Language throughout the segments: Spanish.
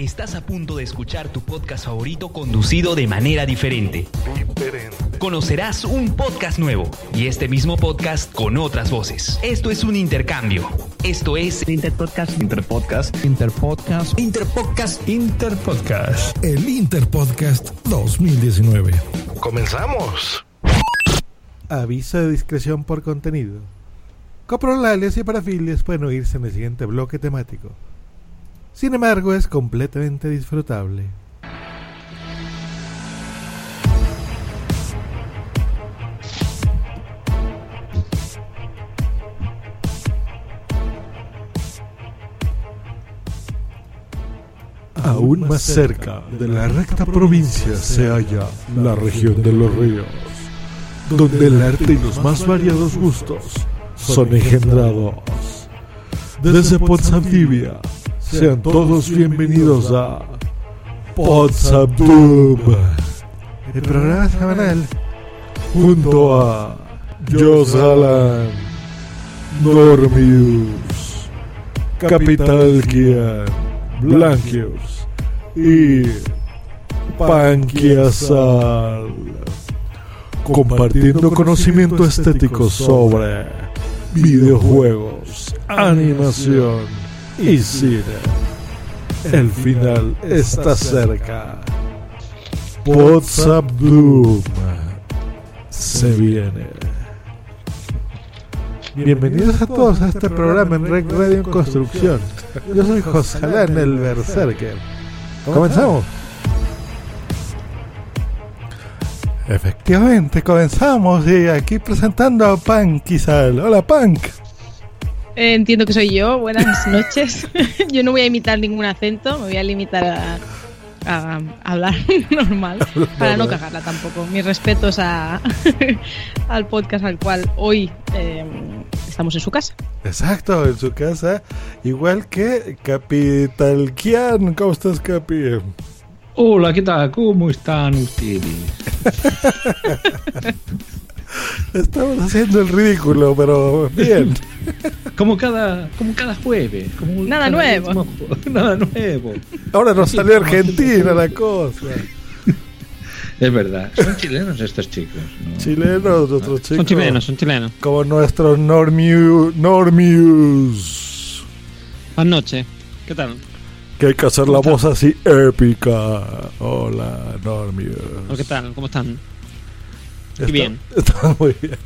Estás a punto de escuchar tu podcast favorito conducido de manera diferente. Conocerás un podcast nuevo y este mismo podcast con otras voces. Esto es un intercambio. Esto es Interpodcast. Interpodcast. Interpodcast. Interpodcast. Interpodcast. El Interpodcast 2019. ¡Comenzamos! Aviso de discreción por contenido. Coprolales y parafilias pueden oírse en el siguiente bloque temático. Sin embargo, es completamente disfrutable. Aún más cerca de la recta provincia se halla la región de los ríos, donde el arte y los más variados gustos son engendrados. Desde Podzamtibia, sean todos bienvenidos a Podzamtub, el programa semanal junto a Jos Alan, Normius, Capital Kian, Blanquius y Panquiasal, compartiendo conocimiento estético sobre videojuegos, animación y cine. El final está cerca. WhatsApp Doom se viene. Bienvenidos a todos a este programa en Rec Radio en Construcción. Yo soy José Alán, el Berserker. ¿Comenzamos? Efectivamente, comenzamos y aquí presentando a Punk. Hola Punk. Eh, entiendo que soy yo. Buenas noches. yo no voy a imitar ningún acento, me voy a limitar a, a hablar normal para no cagarla tampoco. Mis respetos a, al podcast al cual hoy eh, estamos en su casa. Exacto, en su casa. Igual que Capital Kian. ¿Cómo estás, Capi? Hola, ¿qué tal? ¿Cómo están ustedes? Estamos haciendo el ridículo, pero bien. Como cada, como cada jueves. Como Nada cada nuevo. Nada nuevo. Ahora nos salió Argentina la cosa. Es verdad. Son chilenos estos chicos. ¿no? Chilenos, otros chicos. Son chilenos, son chilenos. Como nuestros normiu, Normius. Buenas noches. ¿Qué tal? Que hay que hacer la voz así épica. Hola, Normius. ¿O ¿Qué tal? ¿Cómo están? Está- bien. Está muy bien.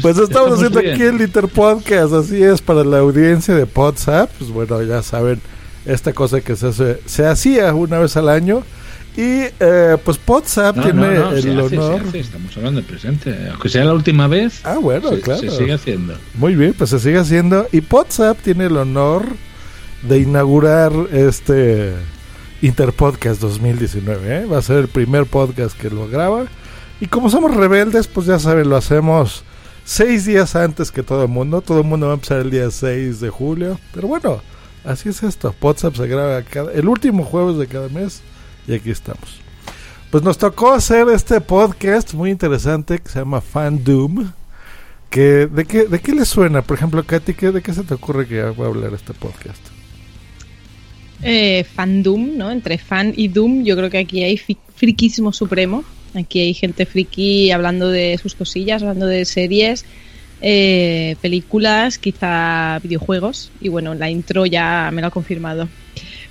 Pues estamos, haciendo aquí el Interpodcast, así es para la audiencia de WhatsApp. Pues bueno, ya saben, esta cosa que se hace, se hacía una vez al año. Y eh, pues WhatsApp No, tiene no, no, se el hace, honor. se hace, Estamos hablando del presente. Aunque sea la última vez, Ah, bueno, se, claro. se sigue haciendo. Muy bien, pues se sigue haciendo. Y WhatsApp tiene el honor de inaugurar este Interpodcast 2019. ¿eh? Va a ser el primer podcast que lo graba. Y como somos rebeldes, pues ya saben, lo hacemos seis días antes que todo el mundo. Todo el mundo va a empezar el día 6 de julio. Pero bueno, así es esto. WhatsApp se graba el último jueves de cada mes. Y aquí estamos. Pues nos tocó hacer este podcast muy interesante que se llama Fandom. Que, ¿de, qué, ¿De qué le suena? Por ejemplo, Katy, ¿qué, ¿de qué se te ocurre que voy a hablar este podcast? Eh, fandom, ¿no? Entre fan y doom, yo creo que aquí hay friquismo supremo. Aquí hay gente friki hablando de sus cosillas, hablando de series, eh, películas, quizá videojuegos. Y bueno, la intro ya me lo ha confirmado.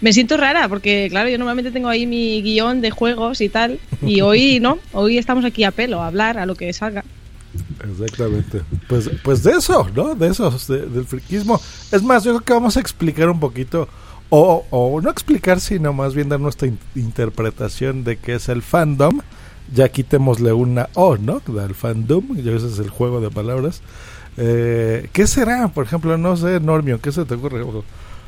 Me siento rara porque, claro, yo normalmente tengo ahí mi guion de juegos y tal. Y hoy no, hoy estamos aquí a pelo, a hablar, a lo que salga. Exactamente. Pues, pues de eso, ¿no? De eso, de- del friquismo. Es más, yo creo que vamos a explicar un poquito, o, o no explicar, sino más bien dar nuestra in- interpretación de qué es el fandom. Ya quitémosle una O, ¿no? Del fandom, ya ese es el juego de palabras. Eh, ¿Qué será? Por ejemplo, no sé, Normio, ¿qué se te ocurre?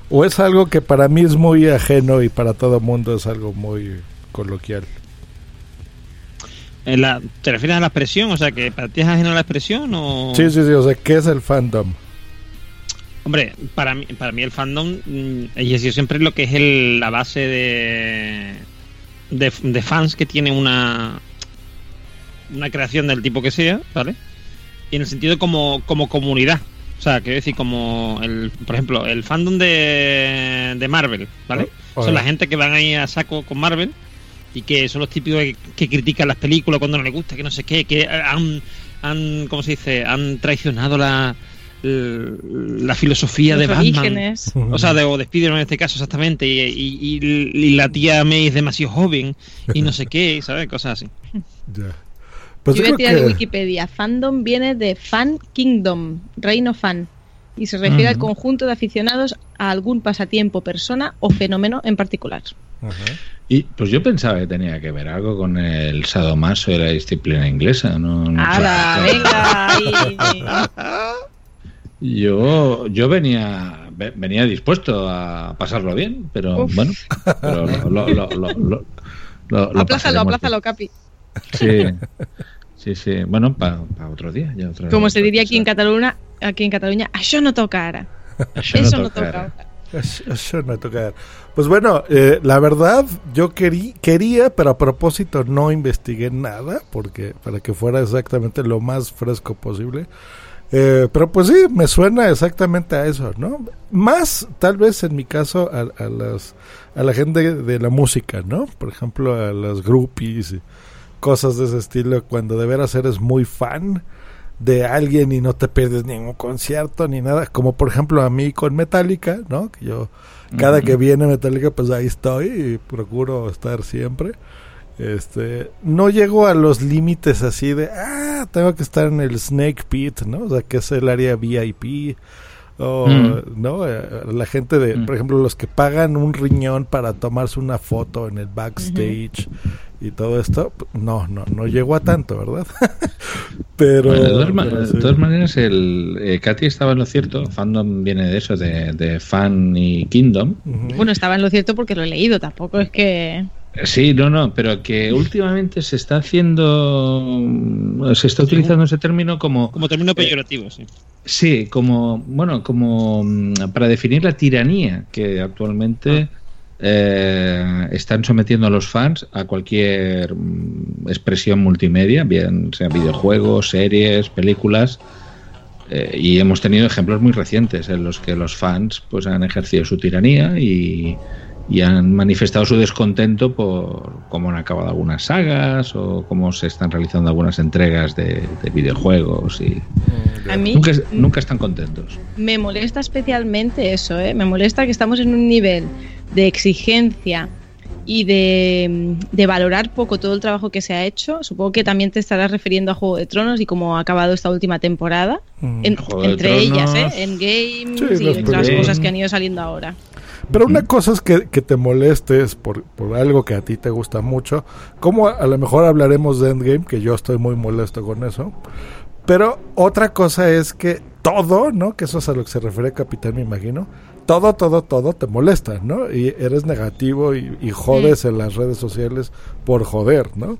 O, es algo que para mí es muy ajeno y para todo mundo es algo muy coloquial. Eh, la- ¿Te refieres a la expresión? O sea, que para ti es ajeno a la expresión o...? Sí, sí, sí, o sea, ¿qué es el fandom? Hombre, para mí, para mí el fandom mm, sido siempre lo que es el- la base de, de, de fans que tiene una una creación del tipo que sea, ¿vale? Y en el sentido como, como comunidad. O sea, quiero decir, como, el, por ejemplo, el fandom de, de Marvel, ¿vale? Oh, son oh. la gente que van ahí a saco con Marvel y que son los típicos que, que critican las películas cuando no les gusta, que no sé qué, que han, han ¿cómo se dice? Han traicionado la, la filosofía de Los Batman. orígenes. O sea, de, o de Spider-Man en este caso, exactamente. Y, y- y- y la tía May es demasiado joven y no sé qué, ¿sabes? Cosas así. Ya. Pues yo yo voy a tirar de Wikipedia. Fandom viene de Fan Kingdom, reino fan. Y se refiere al Ujú. conjunto de aficionados a algún pasatiempo, persona o fenómeno en particular. Y pues yo pensaba que tenía que ver algo con el sadomaso y la disciplina inglesa. No, no sé. ¡Hala, venga! Yo, yo venía, ve- venía dispuesto a pasarlo bien, pero Uf. bueno, pero lo, lo, lo, lo, lo- lo- lo aplázalo, aplázalo, Capi. Sí, sí, sí. Bueno, para otro día. Ya otro- Como se diría aquí en. Cataluña, aquí en Cataluña, això no toca. Això Eso no toca ahora. Eso- eso no toca. Pues bueno, eh, la verdad, yo querí, quería, pero a propósito no investigué nada, porque para que fuera exactamente lo más fresco posible. Eh, pero pues sí, me suena exactamente a eso, ¿no? Más, tal vez en mi caso, a, a las, a la gente de la música, ¿no? Por ejemplo, a las groupies y cosas de ese estilo, cuando de veras eres muy fan de alguien y no te pierdes ningún concierto ni nada, como por ejemplo a mí con Metallica, ¿no? Que yo cada que viene Metallica pues ahí estoy y procuro estar siempre. Este, no llego a los límites así de, ah, tengo que estar en el Snake Pit, ¿no? O sea, que es el área VIP. O, Mm. ¿no? Eh, La gente de, Mm. por ejemplo, los que pagan un riñón para tomarse una foto en el backstage y todo esto, no, no, no llego a tanto, ¿verdad? pero, Bueno, de, todas ma- pero de sí. todas maneras, el, eh, Katy estaba en lo cierto. Fandom viene de eso, de, de fan y kingdom. Bueno, estaba en lo cierto porque lo he leído, tampoco es que... Sí, no, no, pero que últimamente se está haciendo, se está utilizando ese término como, Como término peyorativo, sí. sí, como, bueno, como mm, para definir la tiranía que actualmente eh, están sometiendo a los fans a cualquier mm, expresión multimedia, bien sea videojuegos, series, películas. eh, y hemos tenido ejemplos muy recientes en los que los fans pues han ejercido su tiranía y, y han manifestado su descontento por cómo han acabado algunas sagas o cómo se están realizando algunas entregas de, de videojuegos y A mí nunca, nunca están contentos. me molesta especialmente eso, ¿eh? Me molesta que estamos en un nivel de exigencia y de, de valorar poco todo el trabajo que se ha hecho. Supongo que también te estarás refiriendo a Juego de Tronos y cómo ha acabado esta última temporada. En- de entre ellas. ¿eh? En Games Sí, y otras cosas que han ido saliendo ahora. Pero una cosa es que, que te molestes por, por algo que a ti te gusta mucho. Como a, a lo mejor hablaremos de Endgame, que yo estoy muy molesto con eso. Pero otra cosa es que todo, ¿no? Que eso es a lo que se refiere Capitán, me imagino. Todo, todo, todo te molesta, ¿no? Y eres negativo y, y jodes en las redes sociales por joder, ¿no?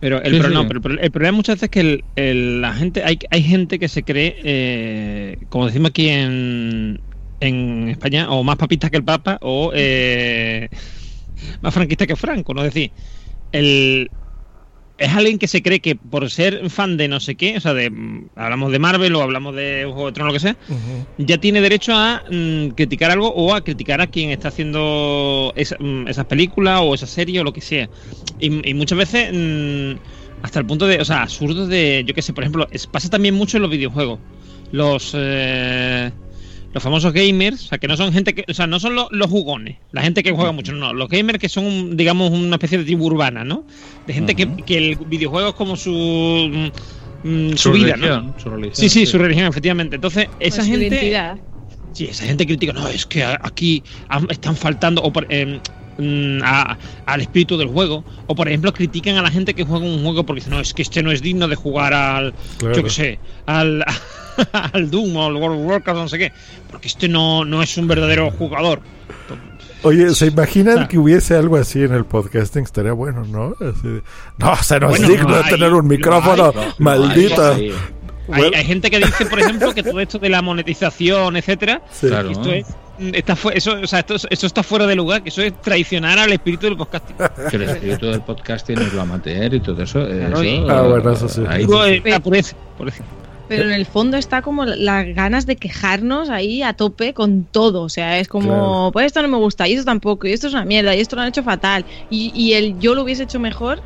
Pero el, Sí, pro- sí. no, pero el pro- el problema muchas veces es que el- el- la gente, hay, hay gente que se cree, eh, como decimos aquí en, en España, o más papista que el Papa, o eh, más franquista que Franco, ¿no? Es decir, el, es alguien que se cree que por ser fan de no sé qué, o sea, de hablamos de Marvel o hablamos de Juego de Tronos, lo que sea, ya tiene derecho a mm, criticar algo o a criticar a quien está haciendo esa- mm, esas películas o esa serie o lo que sea. Y, y muchas veces mm, hasta el punto de, o sea, absurdo de, yo qué sé, por ejemplo, es- pasa también mucho en los videojuegos. Los eh, los famosos gamers, o sea, que no son gente que, o sea, no son lo- los jugones, la gente que juega mucho, no, los gamers que son, un- digamos, una especie de tribu urbana, ¿no? De gente que, que el videojuego es como su mm, su, vida, ¿no? religión, su religión, Sí, sí, su religión, efectivamente. Entonces, esa Pues su gente. identidad. Sí, esa gente critica, no, es que aquí están faltando o por- em, mm, a- al espíritu del juego. O por ejemplo, critican a la gente que juega un juego porque dicen, no, es que este no es digno de jugar al, Claro. yo qué sé, al, al Doom o al World of Warcraft, no sé qué. Porque este no, no es un verdadero jugador. Oye, ¿se imaginan Ah. que hubiese algo así en el podcasting? Estaría bueno, ¿no? Así de, no, o sea, no Bueno, es digno lo de hay, tener un micrófono, hay, maldito. Sí, Hay, Bueno. hay gente que dice, por ejemplo, que todo esto de la monetización, etcétera, Sí. Claro. esto es, está eso, o sea, esto, eso está fuera de lugar, que eso es traicionar al espíritu del podcasting. que el espíritu del podcasting es lo amateur y todo eso. eso Ah, bueno, eso sí. ahí- Digo, eh, la pureza, por eso. Pero en el fondo está como las ganas de quejarnos ahí a tope con todo. O sea, es como, Claro. pues esto no me gusta, y esto tampoco, y esto es una mierda, y esto lo han hecho fatal. Y, y el yo lo hubiese hecho mejor.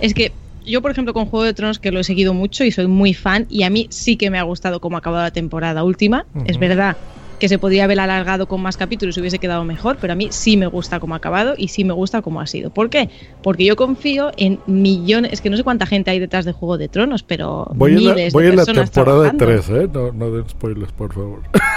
Es que yo, por ejemplo, con Juego de Tronos, que lo he seguido mucho y soy muy fan, y a mí sí que me ha gustado cómo ha acabado la temporada última. Es verdad que se podría haber alargado con más capítulos y hubiese quedado mejor, pero a mí sí me gusta cómo ha acabado y sí me gusta cómo ha sido. ¿Por qué? Porque yo confío en millones, es que no sé cuánta gente hay detrás de Juego de Tronos, pero Voy en la, miles voy de en la temporada trabajando. 3, ¿eh? No, no den spoilers, por favor.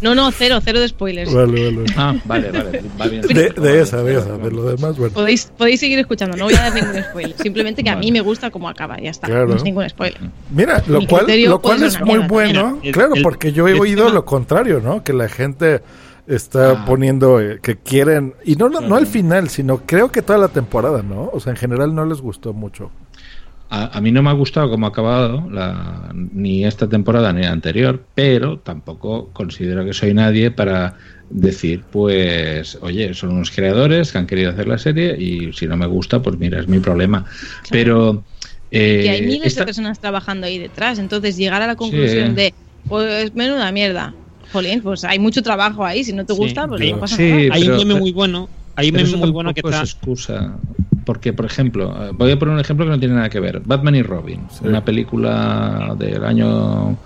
No, no, cero, cero de spoilers. vale, vale. Ah, vale, vale. Va bien. De, de esa, de esa. De lo demás, bueno. Podéis, podéis seguir escuchando, no voy a dar ningún spoiler. Simplemente que a mí me gusta cómo acaba, ya está. Claro. No es ningún spoiler. Mira, lo Mi cual, lo cual es muy bueno. claro, el- porque yo he el oído tema- lo contrario, ¿no? Que la gente está Ah. poniendo eh, que quieren. Y no, no, no al final, sino creo que toda la temporada, ¿no? O sea, en general no les gustó mucho. A, a mí no me ha gustado cómo ha acabado la, ni esta temporada ni la anterior, pero tampoco considero que soy nadie para decir, pues, oye, son unos creadores que han querido hacer la serie y si no me gusta, pues mira, es mi problema. Pero... eh, y hay miles esta- de personas trabajando ahí detrás, entonces llegar a la conclusión Sí. de, pues menuda mierda. Jolín, pues hay mucho trabajo ahí, si no te Sí, gusta, pues sí. no pasa Sí, nada. Hay un meme muy bueno. Hay un meme muy bueno que está. es excusa. Porque, por ejemplo, eh, voy a poner un ejemplo que no tiene nada que ver. Batman y Robin, Sí. una película del año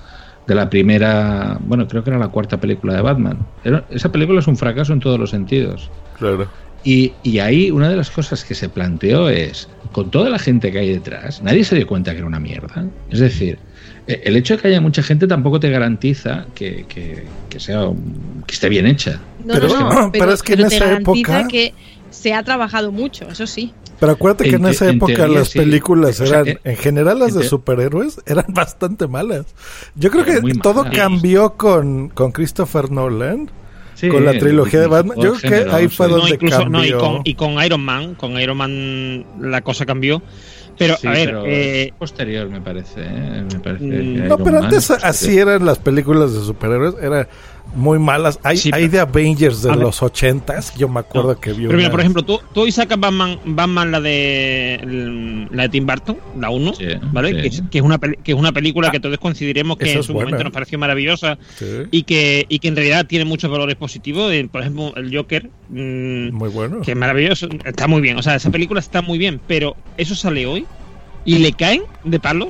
de la primera, bueno, creo que era la cuarta película de Batman. Era- esa película es un fracaso en todos los sentidos. Claro. Y, y ahí una de las cosas que se planteó es, con toda la gente que hay detrás, nadie se dio cuenta que era una mierda. Es decir, el hecho de que haya mucha gente tampoco te garantiza que, que- que sea que esté bien hecha. No, Pero- no, no, pero es que en te esa época- que se ha trabajado mucho, eso sí. Pero acuérdate que En esa en época teoría, las sí. películas O sea, eran, eh, en general las en de superhéroes eran bastante malas. Yo creo que todo malas. cambió con, con Christopher Nolan, Sí, con la trilogía de Batman. Yo creo que ahí fue sí. No, donde incluso, no, y, cambió. con, y con Iron Man, con Iron Man la cosa cambió. Pero, Sí, a ver, pero eh, posterior me parece, ¿eh? me parece Mm, que No, pero antes posterior. así eran las películas de superhéroes, eran muy malas. Hay, Sí, hay de Avengers de los ochentas, yo me acuerdo No, que vi Pero mira, una- por ejemplo, tú, tú hoy sacas Batman, Batman la de la de Tim Burton, la 1, Sí, ¿vale? sí. Que, es, que es una peli- que es una película que todos consideremos que en su buena. momento nos pareció maravillosa Sí, y que, y que en realidad tiene muchos valores positivos. Eh, Por ejemplo, el Joker, mm, muy bueno. que es maravilloso, está muy bien. O sea, esa película está muy bien, pero eso sale hoy y le caen de palos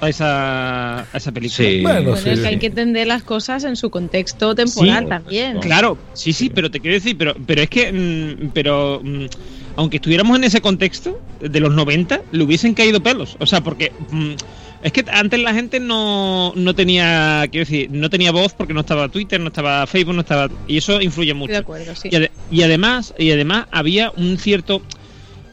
a esa, a esa película. Sí. Bueno, Bueno, sí, es que sí. hay que entender las cosas en su contexto temporal Sí, también. Claro, sí, sí, pero te quiero decir, pero, pero es que, mm, pero mm, aunque estuviéramos en ese contexto de los 90, le hubiesen caído pelos. O sea, porque mm, es que antes la gente no, no tenía, quiero decir, no tenía voz porque no estaba Twitter, no estaba Facebook, no estaba, y eso influye mucho. de acuerdo, sí. Y además, y además había un cierto.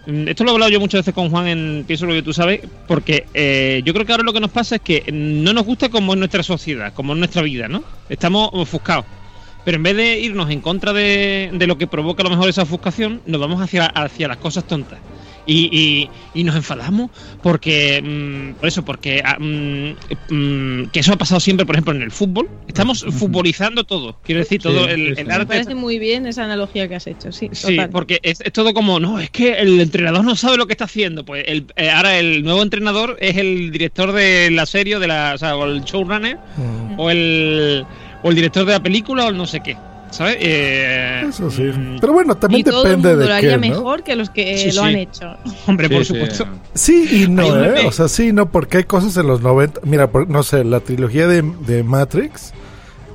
Mm, Esto lo he hablado yo muchas veces con Juan en Pienso lo que tú sabes, porque eh, yo creo que ahora lo que nos pasa es que no nos gusta como es nuestra sociedad, como es nuestra vida, ¿no? Estamos ofuscados. Pero en vez de irnos en contra de, de lo que provoca a lo mejor esa ofuscación, nos vamos hacia, hacia las cosas tontas. Y, y- y nos enfadamos porque, mm, por eso, porque ah, mm, mm, que eso ha pasado siempre, por ejemplo, en el fútbol. Estamos futbolizando todo. Quiero decir, todo Sí, el, sí. Me arte parece muy bien esa analogía que has hecho, sí. Sí, total. porque es, es todo como, no, es que el entrenador no sabe lo que está haciendo. Pues el, eh, ahora el nuevo entrenador es el director de la serie, o de la, o, sea, o el showrunner, Mm, o el, o el director de la película, o el no sé qué. ¿Sabes? Eh, Eso sí. mm, Pero bueno, también y todo el depende mundo de lo qué, haría ¿no? mejor que los que Sí, lo sí. han hecho. hombre, por Sí, sí. supuesto. Sí y no, ¿eh? O sea, sí, no, porque hay cosas en los 90. Mira, por- no sé, la trilogía de, de Matrix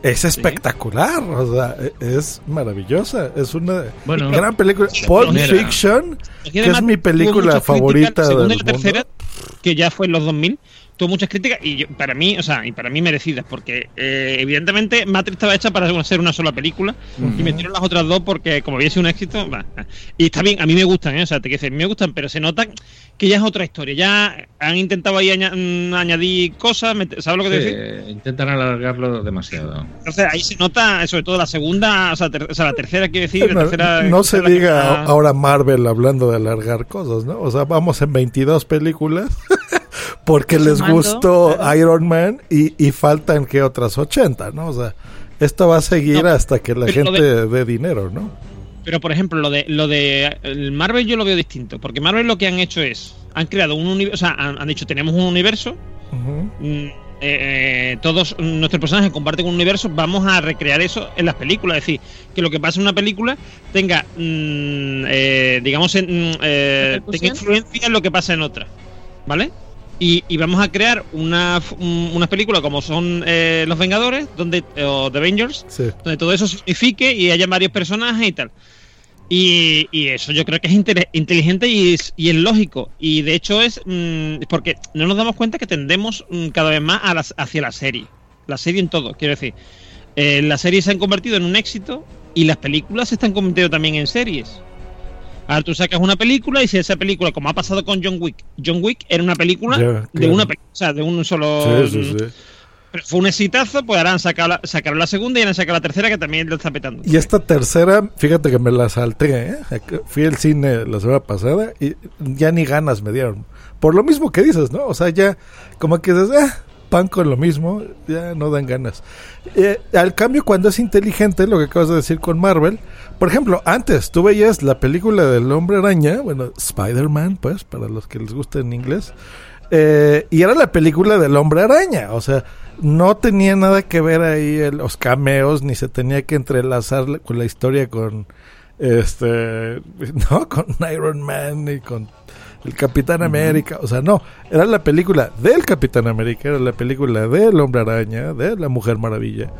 es espectacular. O sea, e- es maravillosa. Es una Bueno, gran película. Pulp. Fiction, que es mi película favorita la segunda del y la tercera, mundo. que ya fue en los 2000, tuvo muchas críticas y yo- para mí, o sea, y para mí merecidas, porque eh, evidentemente Matrix estaba hecha para ser una sola película y metieron las otras dos porque como había sido un éxito, va. y está bien, a mí me gustan, ¿eh? o sea, te quiero decir, me gustan, pero se nota que ya es otra historia, ya han intentado ahí aña- mm, añadir cosas, ¿sabes lo que te Sí, decir? intentan alargarlo demasiado. Entonces ahí se nota, sobre todo la segunda, o sea, ter- o sea, la tercera, quiero decir, la No, tercera... no se diga está- ahora Marvel hablando de alargar cosas, ¿no? O sea, vamos en 22 películas porque les gustó claro. Iron Man y, y faltan que otras 80, ¿no? O sea, esto va a seguir No, hasta que la gente dé dinero, ¿no? Pero por ejemplo, lo de lo de el Marvel yo lo veo distinto, porque Marvel lo que han hecho es han creado un universo, o sea, han, han dicho tenemos un universo mm, eh, todos nuestros personajes comparten un universo, vamos a recrear eso en las películas. Es decir, que lo que pasa en una película tenga, mm, eh, digamos, en, mm, eh, tenga influencia en lo que pasa en otra. ¿Vale? Y, y vamos a crear una, f- un- unas películas como son eh, Los Vengadores, donde, o The Avengers, Sí. donde todo eso signifique y haya varios personajes y tal. Y, y eso yo creo que es inte- inteligente y es, y es lógico. Y de hecho es mm, porque no nos damos cuenta que tendemos mm, cada vez más a las, hacia la serie. La serie en todo, quiero decir. Eh, las series se han convertido en un éxito y las películas se están convirtiendo también en series. Ahora tú sacas una película y si esa película, como ha pasado con John Wick, John Wick era una película de una película, o sea, de un solo... Sí, sí, sí. Pero fue un exitazo, pues ahora han sacado la, sacaron la segunda y han sacado la tercera que también lo está petando. Y esta tercera, fíjate que me la salté, ¿eh? Fui al cine la semana pasada y ya ni ganas me dieron. Por lo mismo que dices, ¿no? O sea, ya como que dices, ah, pan con lo mismo, ya no dan ganas. Eh, al cambio, cuando es inteligente, lo que acabas de decir con Marvel, por ejemplo, antes tú veías la película del hombre araña, bueno, Spider-Man, pues, para los que les gusta en inglés, eh, y era la película del hombre araña, o sea, no tenía nada que ver ahí el- los cameos, ni se tenía que entrelazar la- con la historia con este, no, con Iron Man y con el Capitán América, o sea, no, era la película del Capitán América, era la película del hombre araña, de la Mujer Maravilla.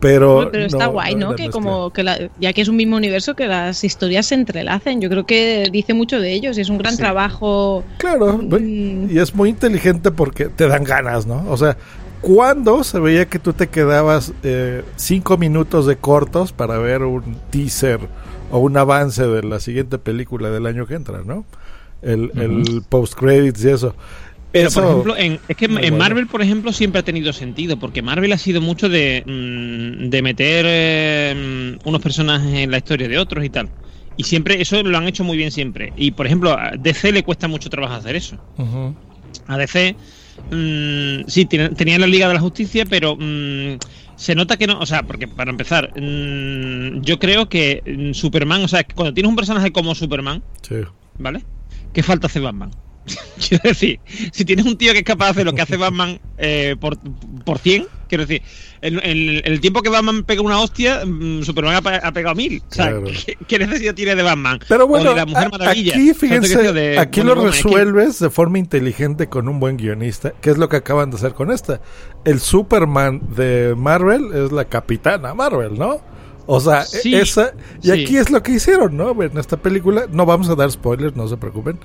Pero, Pero está no, guay, no Que como que la- ya que es un mismo universo, que las historias se entrelacen. Yo creo que dice mucho de ellos. y Es un gran Sí. trabajo. Claro, Mm. y es muy inteligente porque te dan ganas, ¿no? O sea, ¿cuándo se veía que tú te quedabas eh, cinco minutos de cortos para ver un teaser o un avance de la siguiente película del año que entra, ¿no? El, el post credits y eso. Pero, Eso- por ejemplo, en, es que en bueno. Marvel, por ejemplo, siempre ha tenido sentido, porque Marvel ha sido mucho de, mm, de meter eh, unos personajes en la historia de otros y tal. Y siempre, eso lo han hecho muy bien siempre. Y, por ejemplo, a DC le cuesta mucho trabajo hacer eso. A DC, mm, sí, tenía la Liga de la Justicia, pero mm, se nota que no, o sea, porque para empezar, yo creo que Superman, o sea, cuando tienes un personaje como Superman, Sí. ¿vale? ¿Qué falta hace Batman? quiero decir, si tienes un tío que es capaz de hacer lo que hace Batman eh, por, por 100, quiero decir, en, en el tiempo que Batman pega una hostia, mm, Superman ha, pe- ha pegado mil. O sea, Claro. ¿qué, qué necesidad tiene de Batman? Pero O bueno, de la Mujer a- Maravilla. aquí ¿Sabes lo que fíjense? De aquí lo resuelves de forma inteligente con un buen guionista, que es lo que acaban de hacer con esta. El Superman de Marvel es la capitana Marvel, ¿no? O sea, e- Sí, esa y sí. aquí es lo que hicieron, ¿no? En esta película no vamos a dar spoilers, no se preocupen.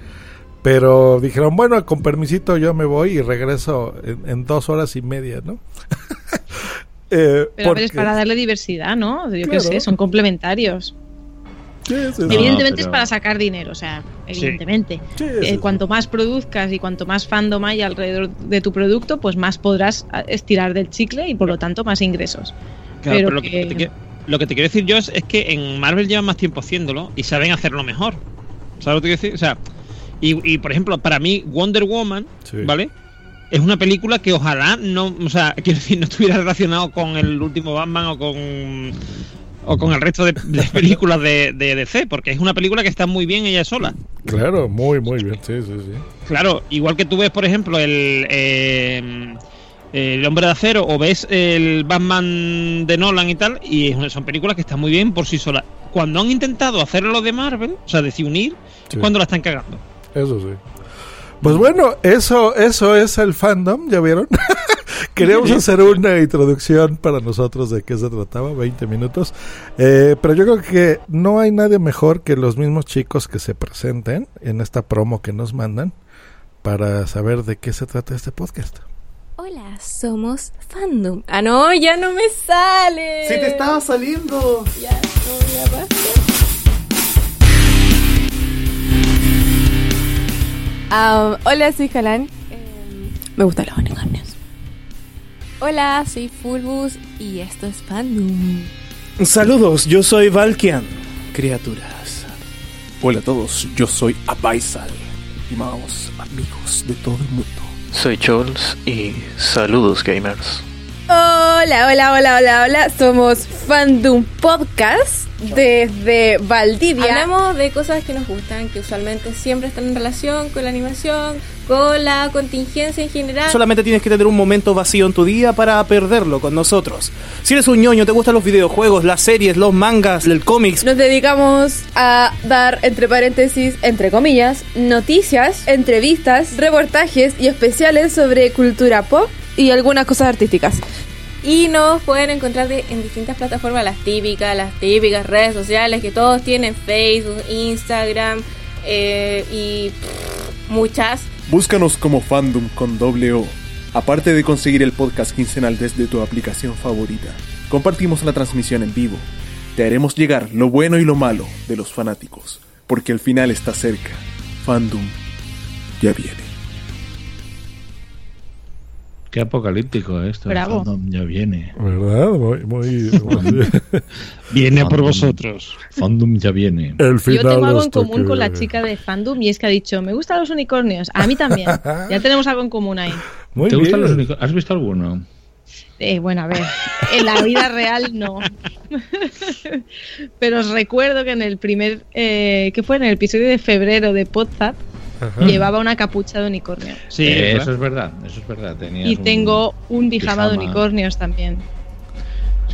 Pero dijeron, bueno, con permisito yo me voy y regreso en, en dos horas y media, ¿no? Eh, Pero es para darle diversidad, ¿no? Yo qué Claro. sé, son complementarios. Sí, sí, sí. No, evidentemente es para sacar dinero, o sea, evidentemente. Sí, Eh, sí, sí. cuanto más produzcas y cuanto más fandom hay alrededor de tu producto, pues más podrás ah, estirar del chicle y por lo tanto más ingresos. Claro, pero pero lo, que... que- te quiero- lo que te quiero decir yo es, es que en Marvel llevan más tiempo haciéndolo y saben hacerlo mejor. ¿Sabes lo que te quiero decir? O sea, y, y, por ejemplo, para mí, Wonder Woman, Sí. ¿vale? Es una película que ojalá no, o sea, quiero decir, no estuviera relacionado con el último Batman o con o con el resto de, de películas de, de DC, porque es una película que está muy bien ella sola. Claro, muy, muy bien, sí, sí, sí. Claro, igual que tú ves, por ejemplo, el, eh, el Hombre de Acero o ves el Batman de Nolan y tal, y son películas que están muy bien por sí solas. Cuando han intentado hacerlo lo de Marvel, o sea, decir unir, Sí. es cuando la están cagando. Eso sí. Pues bueno, eso, eso es el fandom, ¿ya vieron? Queríamos hacer una introducción para nosotros de qué se trataba, 20 minutos. Eh, pero yo creo que no hay nadie mejor que los mismos chicos que se presenten en esta promo que nos mandan para saber de qué se trata este podcast. Hola, somos Fandom. Ah, no, ya no me sale. ¡Se te estaba saliendo! Ya, no, ya basta. Ah, hola, soy Jalan. Eh, me gustan los unicornios. Hola, soy Fulbus y esto es Fandom. Saludos, yo soy Valkian, criaturas. Hola a todos, yo soy Abaisal, estimados amigos de todo el mundo. Soy Chols y saludos gamers. Hola, hola, hola, hola, hola. Somos Fandom Podcast desde Valdivia. Hablamos de cosas que nos gustan, que usualmente siempre están en relación con la animación, con la contingencia en general. Solamente tienes que tener un momento vacío en tu día para perderlo con nosotros. Si eres un ñoño, te gustan los videojuegos, las series, los mangas, el cómics. Nos dedicamos a dar, entre paréntesis, entre comillas, noticias, entrevistas, reportajes y especiales sobre cultura pop y algunas cosas artísticas. Y nos pueden encontrar en distintas plataformas, las típicas, las típicas redes sociales que todos tienen, Facebook, Instagram eh, y muchas. Búscanos como Fandom con doble O. Aparte de conseguir el podcast quincenal desde tu aplicación favorita, compartimos la transmisión en vivo. Te haremos llegar lo bueno y lo malo de los fanáticos, porque el final está cerca. Fandom ya viene. Qué apocalíptico esto. Bravo. Fandom ya viene. ¿Verdad? Muy, muy- muy- Viene por Fandom. vosotros. Fandom ya viene. el Yo final tengo algo en común con la chica de fandom y es que ha dicho, me gustan los unicornios. A mí también. ya tenemos algo en común ahí. Muy ¿Te gustan los unicornios? ¿Has visto alguno? Eh, bueno, a ver, en la vida real no. Pero os recuerdo que en el primer, eh, que fue en el episodio de febrero de Podzap, Ajá. llevaba una capucha de unicornio. Sí, Eh, eso es verdad, eso es verdad. Tenías Y un- tengo un pijama de pijama. unicornios también.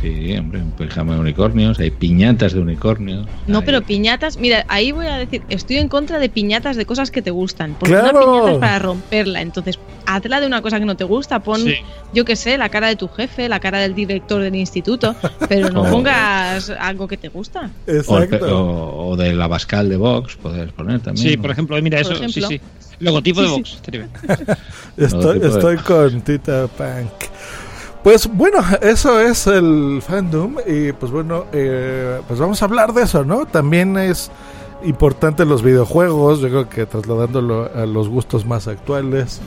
Sí, hombre, un pijama de unicornios, hay piñatas de unicornios. No, hay- pero piñatas, mira, ahí voy a decir, estoy en contra de piñatas de cosas que te gustan. Porque ¡Claro! una piñata es para romperla. Entonces, hazla de una cosa que no te gusta. Pon, Sí. yo qué sé, la cara de tu jefe, la cara del director del instituto. Pero no pongas algo que te gusta. O, Exacto. o- o de la Bascal de Vox, puedes poner también. Sí, ¿no? por ejemplo, mira Por eso. ejemplo. Sí, sí. Logotipo de Sí, sí. Vox. Estoy, de- estoy con Tita Punk. Pues bueno, eso es el fandom y pues bueno, eh, pues vamos a hablar de eso, ¿no? También es importante los videojuegos, yo creo que trasladándolo a los gustos más actuales,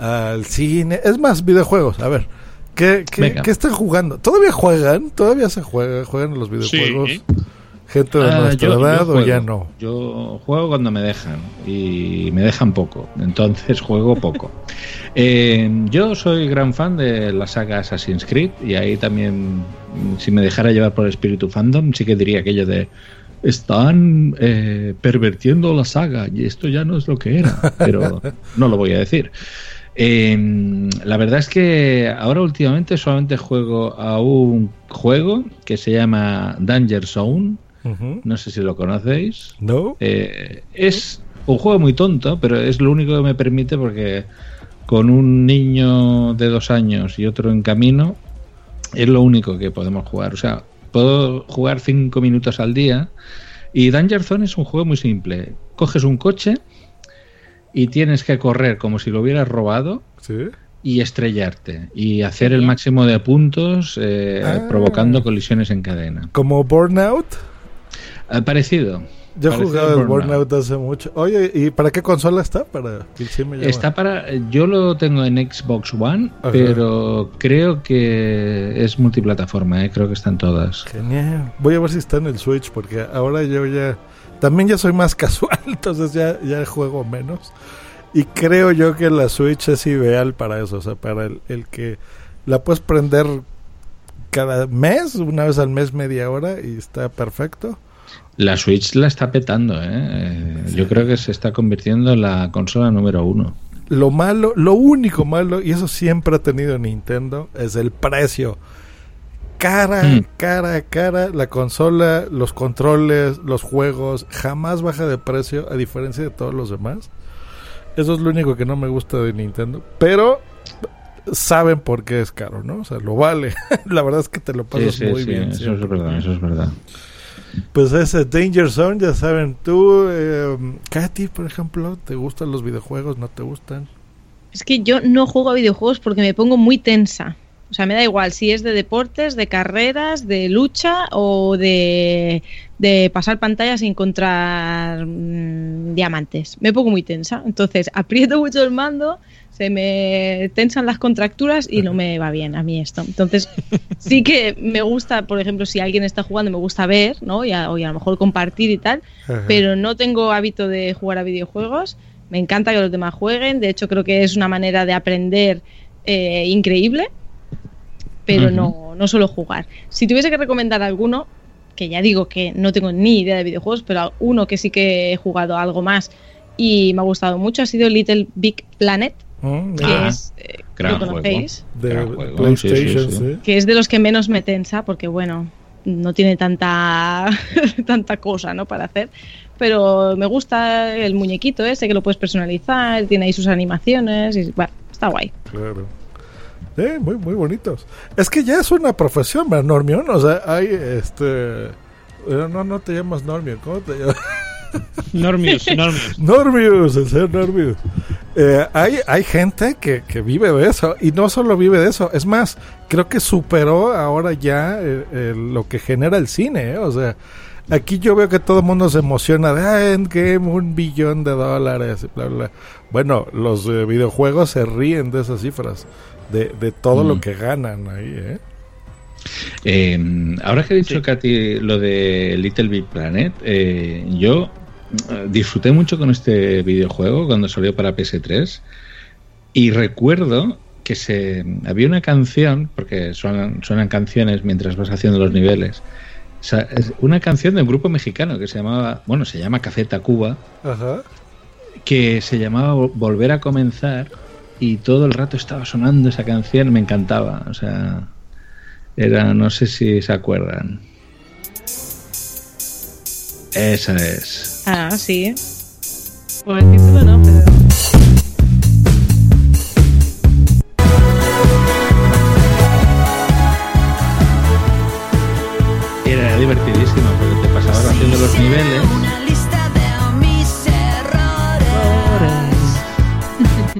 al cine, es más videojuegos, a ver, ¿qué, qué, qué están jugando? ¿Todavía juegan? ¿Todavía se juega, juegan los videojuegos? Sí. Gente de Ah, nuestra yo- yo edad o juego. ya no? Yo juego cuando me dejan y me dejan poco, entonces juego poco. Eh, yo soy gran fan de la saga Assassin's Creed y ahí también, si me dejara llevar por el espíritu fandom, sí que diría aquello de están eh, pervertiendo la saga y esto ya no es lo que era, pero no lo voy a decir. Eh, la verdad es que ahora últimamente solamente juego a un juego que se llama Danger Zone. No sé si lo conocéis. ¿No? Eh, es un juego muy tonto, pero es lo único que me permite porque con un niño de dos años y otro en camino es lo único que podemos jugar. O sea, puedo jugar cinco minutos al día y Danger Zone es un juego muy simple. Coges un coche y tienes que correr como si lo hubieras robado ¿Sí? y estrellarte y hacer el máximo de puntos eh, Ah. provocando colisiones en cadena. ¿Como Burnout? Parecido. Yo he jugado el Burnout. Burnout hace mucho. Oye, ¿y para qué consola está? Para sí me. Está para. Yo lo tengo en Xbox One, Ajá. pero creo que es multiplataforma, ¿eh? creo que están todas. Genial. Voy a ver si está en el Switch porque ahora yo ya también ya soy más casual, entonces ya ya juego menos. Y creo yo que la Switch es ideal para eso, o sea, para el, el que la puedes prender cada mes, una vez al mes, media hora y está perfecto. La Switch la está petando, ¿eh? Eh, Yo creo que se está convirtiendo en la consola número uno. Lo malo, lo único malo, y eso siempre ha tenido Nintendo, es el precio. Cara, Hmm. cara, cara, la consola, los controles, los juegos, jamás baja de precio, a diferencia de todos los demás. Eso es lo único que no me gusta de Nintendo. Pero saben por qué es caro, ¿no? O sea, lo vale. la verdad es que te lo Sí, pasas sí, muy sí, bien. eso siempre. es verdad, eso es verdad. Pues ese Danger Zone, ya saben, tú, eh, Katy, por ejemplo, ¿te gustan los videojuegos? ¿No te gustan? Es que yo no juego a videojuegos porque me pongo muy tensa. O sea, me da igual si es de deportes, de carreras, de lucha o de, de pasar pantallas sin encontrar mm, diamantes. Me pongo muy tensa. Entonces, aprieto mucho el mando, se me tensan las contracturas y no me va bien a mí esto. Entonces, sí que me gusta, por ejemplo, si alguien está jugando, me gusta ver, ¿no? Y a, o y a lo mejor compartir y tal, Ajá. pero no tengo hábito de jugar a videojuegos. Me encanta que los demás jueguen. De hecho, creo que es una manera de aprender eh, increíble. pero no, no suelo jugar. Si tuviese que recomendar alguno, que ya digo que no tengo ni idea de videojuegos, pero uno que sí que he jugado algo más y me ha gustado mucho ha sido Little Big Planet, Mm, que Ah, es, eh, gran lo conocéis, de Gran juego, PlayStation, sí, sí, sí. sí. que es de los que menos me tensa, porque bueno, no tiene tanta, tanta cosa ¿no? para hacer. Pero me gusta el muñequito ese que lo puedes personalizar, tiene ahí sus animaciones, y bueno, está guay. Claro. Sí, muy, muy bonitos. Es que ya es una profesión, ¿verdad, Normion? O sea, hay este. eh, No, no te llamas Normion, ¿cómo te llamas? Normius, Normius. Normius, el señor Normius. Eh, hay, hay gente que, que vive de eso y no solo vive de eso, es más, creo que superó ahora ya eh, eh, lo que genera el cine, ¿eh? o sea, aquí yo veo que todo el mundo se emociona de ah, Endgame, un billón de dólares, y bla, bla. Bueno, los eh, videojuegos se ríen de esas cifras, de, de todo Mm. lo que ganan ahí, ¿eh? Eh, ahora que he dicho, Sí. Katy, lo de Little Big Planet, eh, yo disfruté mucho con este videojuego cuando salió para PS3 y recuerdo que se había una canción, porque suenan, suenan canciones mientras vas haciendo los niveles, o sea, es una canción de un grupo mexicano que se llamaba, bueno, se llama Café Tacuba, Ajá. que se llamaba Vol- Volver a Comenzar y todo el rato estaba sonando esa canción, me encantaba, o sea, era, no sé si se acuerdan. Esa es. Ah, sí. Por el título no, pero... Era divertidísimo porque te pasabas haciendo los niveles.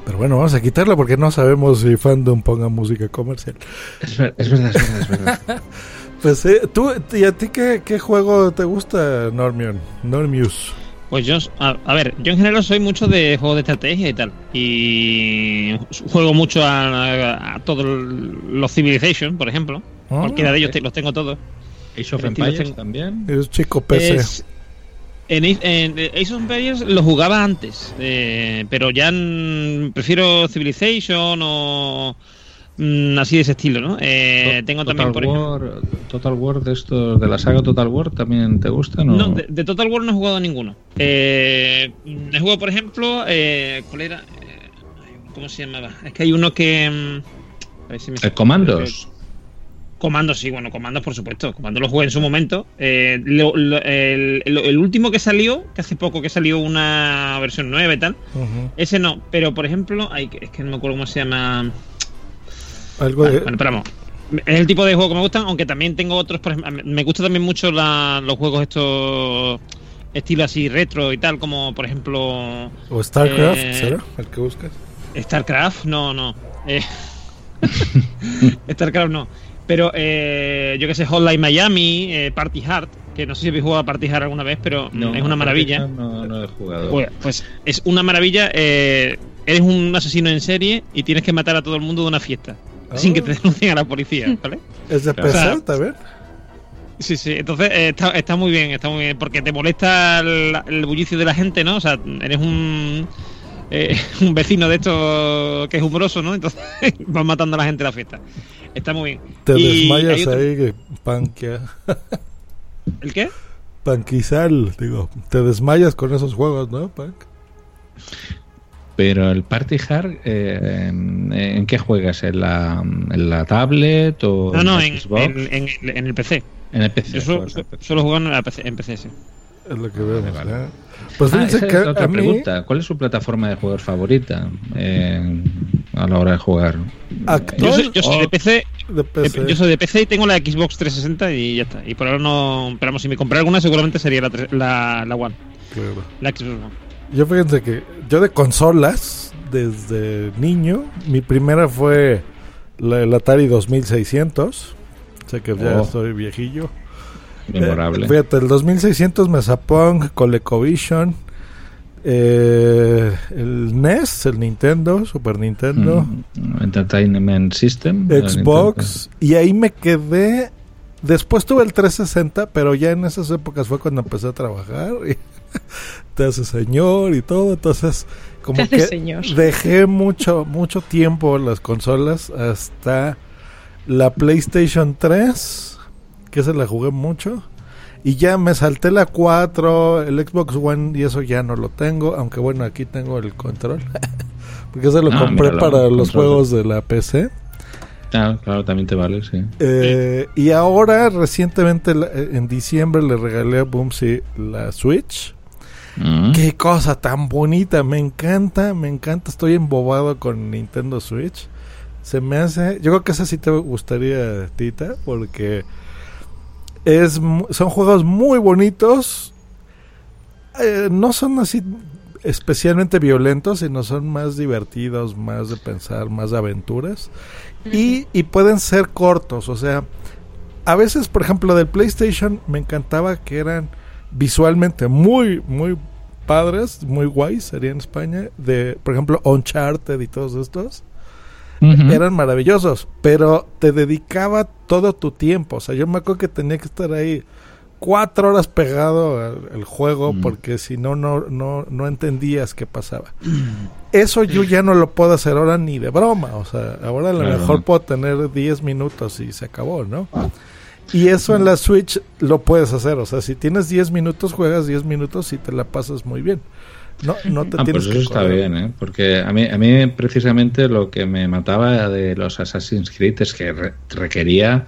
Pero bueno, vamos a quitarlo porque no sabemos si Fandom ponga música comercial. Es, ver- es verdad, es verdad, es verdad. Pues, eh, ¿tú, ¿y a ti qué, qué juego te gusta, Normion? Normius. Pues yo, a, a ver, yo en general soy mucho de juegos de estrategia y tal. Y juego mucho a, a- a todos los Civilization, por ejemplo. Ah, Cualquiera de ellos te- los tengo todos. Age of Empires tengo- también. Es chico PC. Es- en, Ace- en Ace of Empires lo jugaba antes, eh, pero ya mm, prefiero Civilization o mm, así de ese estilo, ¿no? Eh, tengo Total también, por ejemplo... War, Total War de estos, de la saga Total War, ¿también te gustan? o- No, de, de Total War no he jugado ninguno. Eh, he jugado, por ejemplo, eh, ¿cuál era? Eh, ¿Cómo se llamaba? Es que hay uno que... mm, a ver si me- Eh, Comandos. Comandos, sí, bueno, Comandos, por supuesto. Comandos lo jugué en su momento. Eh, lo- lo- el, el- el último que salió, que hace poco que salió una versión nueva y tal, Ujú. ese no. Pero, por ejemplo, ay, que- es que no me acuerdo cómo se llama. Algo Bueno, de... bueno, esperamos. Es el tipo de juego que me gustan, aunque también tengo otros. Por ejemplo, me gusta también mucho la- los juegos estos estilo así retro y tal, como por ejemplo ¿O StarCraft, Eh, será? ¿El que buscas? StarCraft, no, no. Eh, StarCraft no. Pero eh, yo que sé, Hotline Miami, eh, Party Hard, que no sé si habéis jugado a Party Hard alguna vez, pero No, es una maravilla. No, no he jugado. Pues, pues es una maravilla. eh, eres un asesino en serie y tienes que matar a todo el mundo de una fiesta. Sin Ah. que te denuncien a la policía, ¿vale? ¿Es de. PC O sea, también? Sí, sí, entonces eh, está, está muy bien, está muy bien, porque te molesta el, el bullicio de la gente, ¿no? O sea, eres un, eh, un vecino de esto que es humoroso, ¿no? Entonces vas matando a la gente en la fiesta. Está muy bien. Te Y desmayas otro- ahí, que panquea. ¿El qué? Panquizal, digo. Te desmayas con esos juegos, ¿no, Pank? Pero el Party Hard, eh, ¿en, en qué juegas? ¿En la, en la tablet o No, no, la en, Xbox? en, en- en el PC. En el PC. Yo PC. suelo jugar en, la PC, en PC, sí. Es lo que vemos, vale. ¿eh? Pues Ah, fíjense esa que es otra mí... pregunta. ¿Cuál es su plataforma de juegos favorita eh, a la hora de jugar? Yo soy, yo soy de PC, de PC. yo soy de PC y tengo la Xbox 360 y ya está. Y por ahora no, esperamos, si me compré alguna seguramente sería la, la, la One, Claro. la Xbox One. Yo fíjense que yo de consolas, desde niño, mi primera fue la, el Atari 2600. Sé que ya Oh. estoy viejillo. Memorable. Eh, fíjate, el 2600 Mesapong, ColecoVision, eh, el NES, el Nintendo, Super Nintendo, Mm, Entertainment System. Xbox, y ahí me quedé. Después tuve el 360, pero ya en esas épocas fue cuando empecé a trabajar. Y te hace señor y todo, entonces como que señor. dejé mucho mucho tiempo las consolas hasta la PlayStation 3, que se la jugué mucho. Y ya me salté la 4, el Xbox One y eso ya no lo tengo, aunque bueno, aquí tengo el control. Porque se lo Ah, compré míralo, para los control. juegos de la PC. Claro, claro, también te vale, sí. Eh, Y ahora, recientemente, eh, en diciembre, le regalé a Boomsy la Switch. Mm. Qué cosa tan bonita, me encanta, me encanta, estoy embobado con Nintendo Switch. Se me hace, yo creo que esa sí te gustaría, Tita, porque es son juegos muy bonitos. Eh, no son así especialmente violentos, sino son más divertidos, más de pensar, más de aventuras. Y, y pueden ser cortos, o sea, a veces, por ejemplo, del PlayStation me encantaba que eran visualmente muy, muy padres, muy guays, sería en España, de, por ejemplo, Uncharted y todos estos, eran maravillosos, pero te dedicaba todo tu tiempo, o sea, yo me acuerdo que tenía que estar ahí cuatro horas pegado al, al juego Mm. porque si no, no, no, no entendías qué pasaba. Eso yo ya no lo puedo hacer ahora ni de broma, o sea, ahora a lo Claro. mejor puedo tener 10 minutos y se acabó, ¿no? Y eso en la Switch lo puedes hacer, o sea, si tienes 10 minutos, juegas 10 minutos y te la pasas muy bien. No, no te Ah, tienes pues que eso está correr. bien, ¿eh? Porque a mí, a mí precisamente lo que me mataba de los Assassin's Creed es que re- requería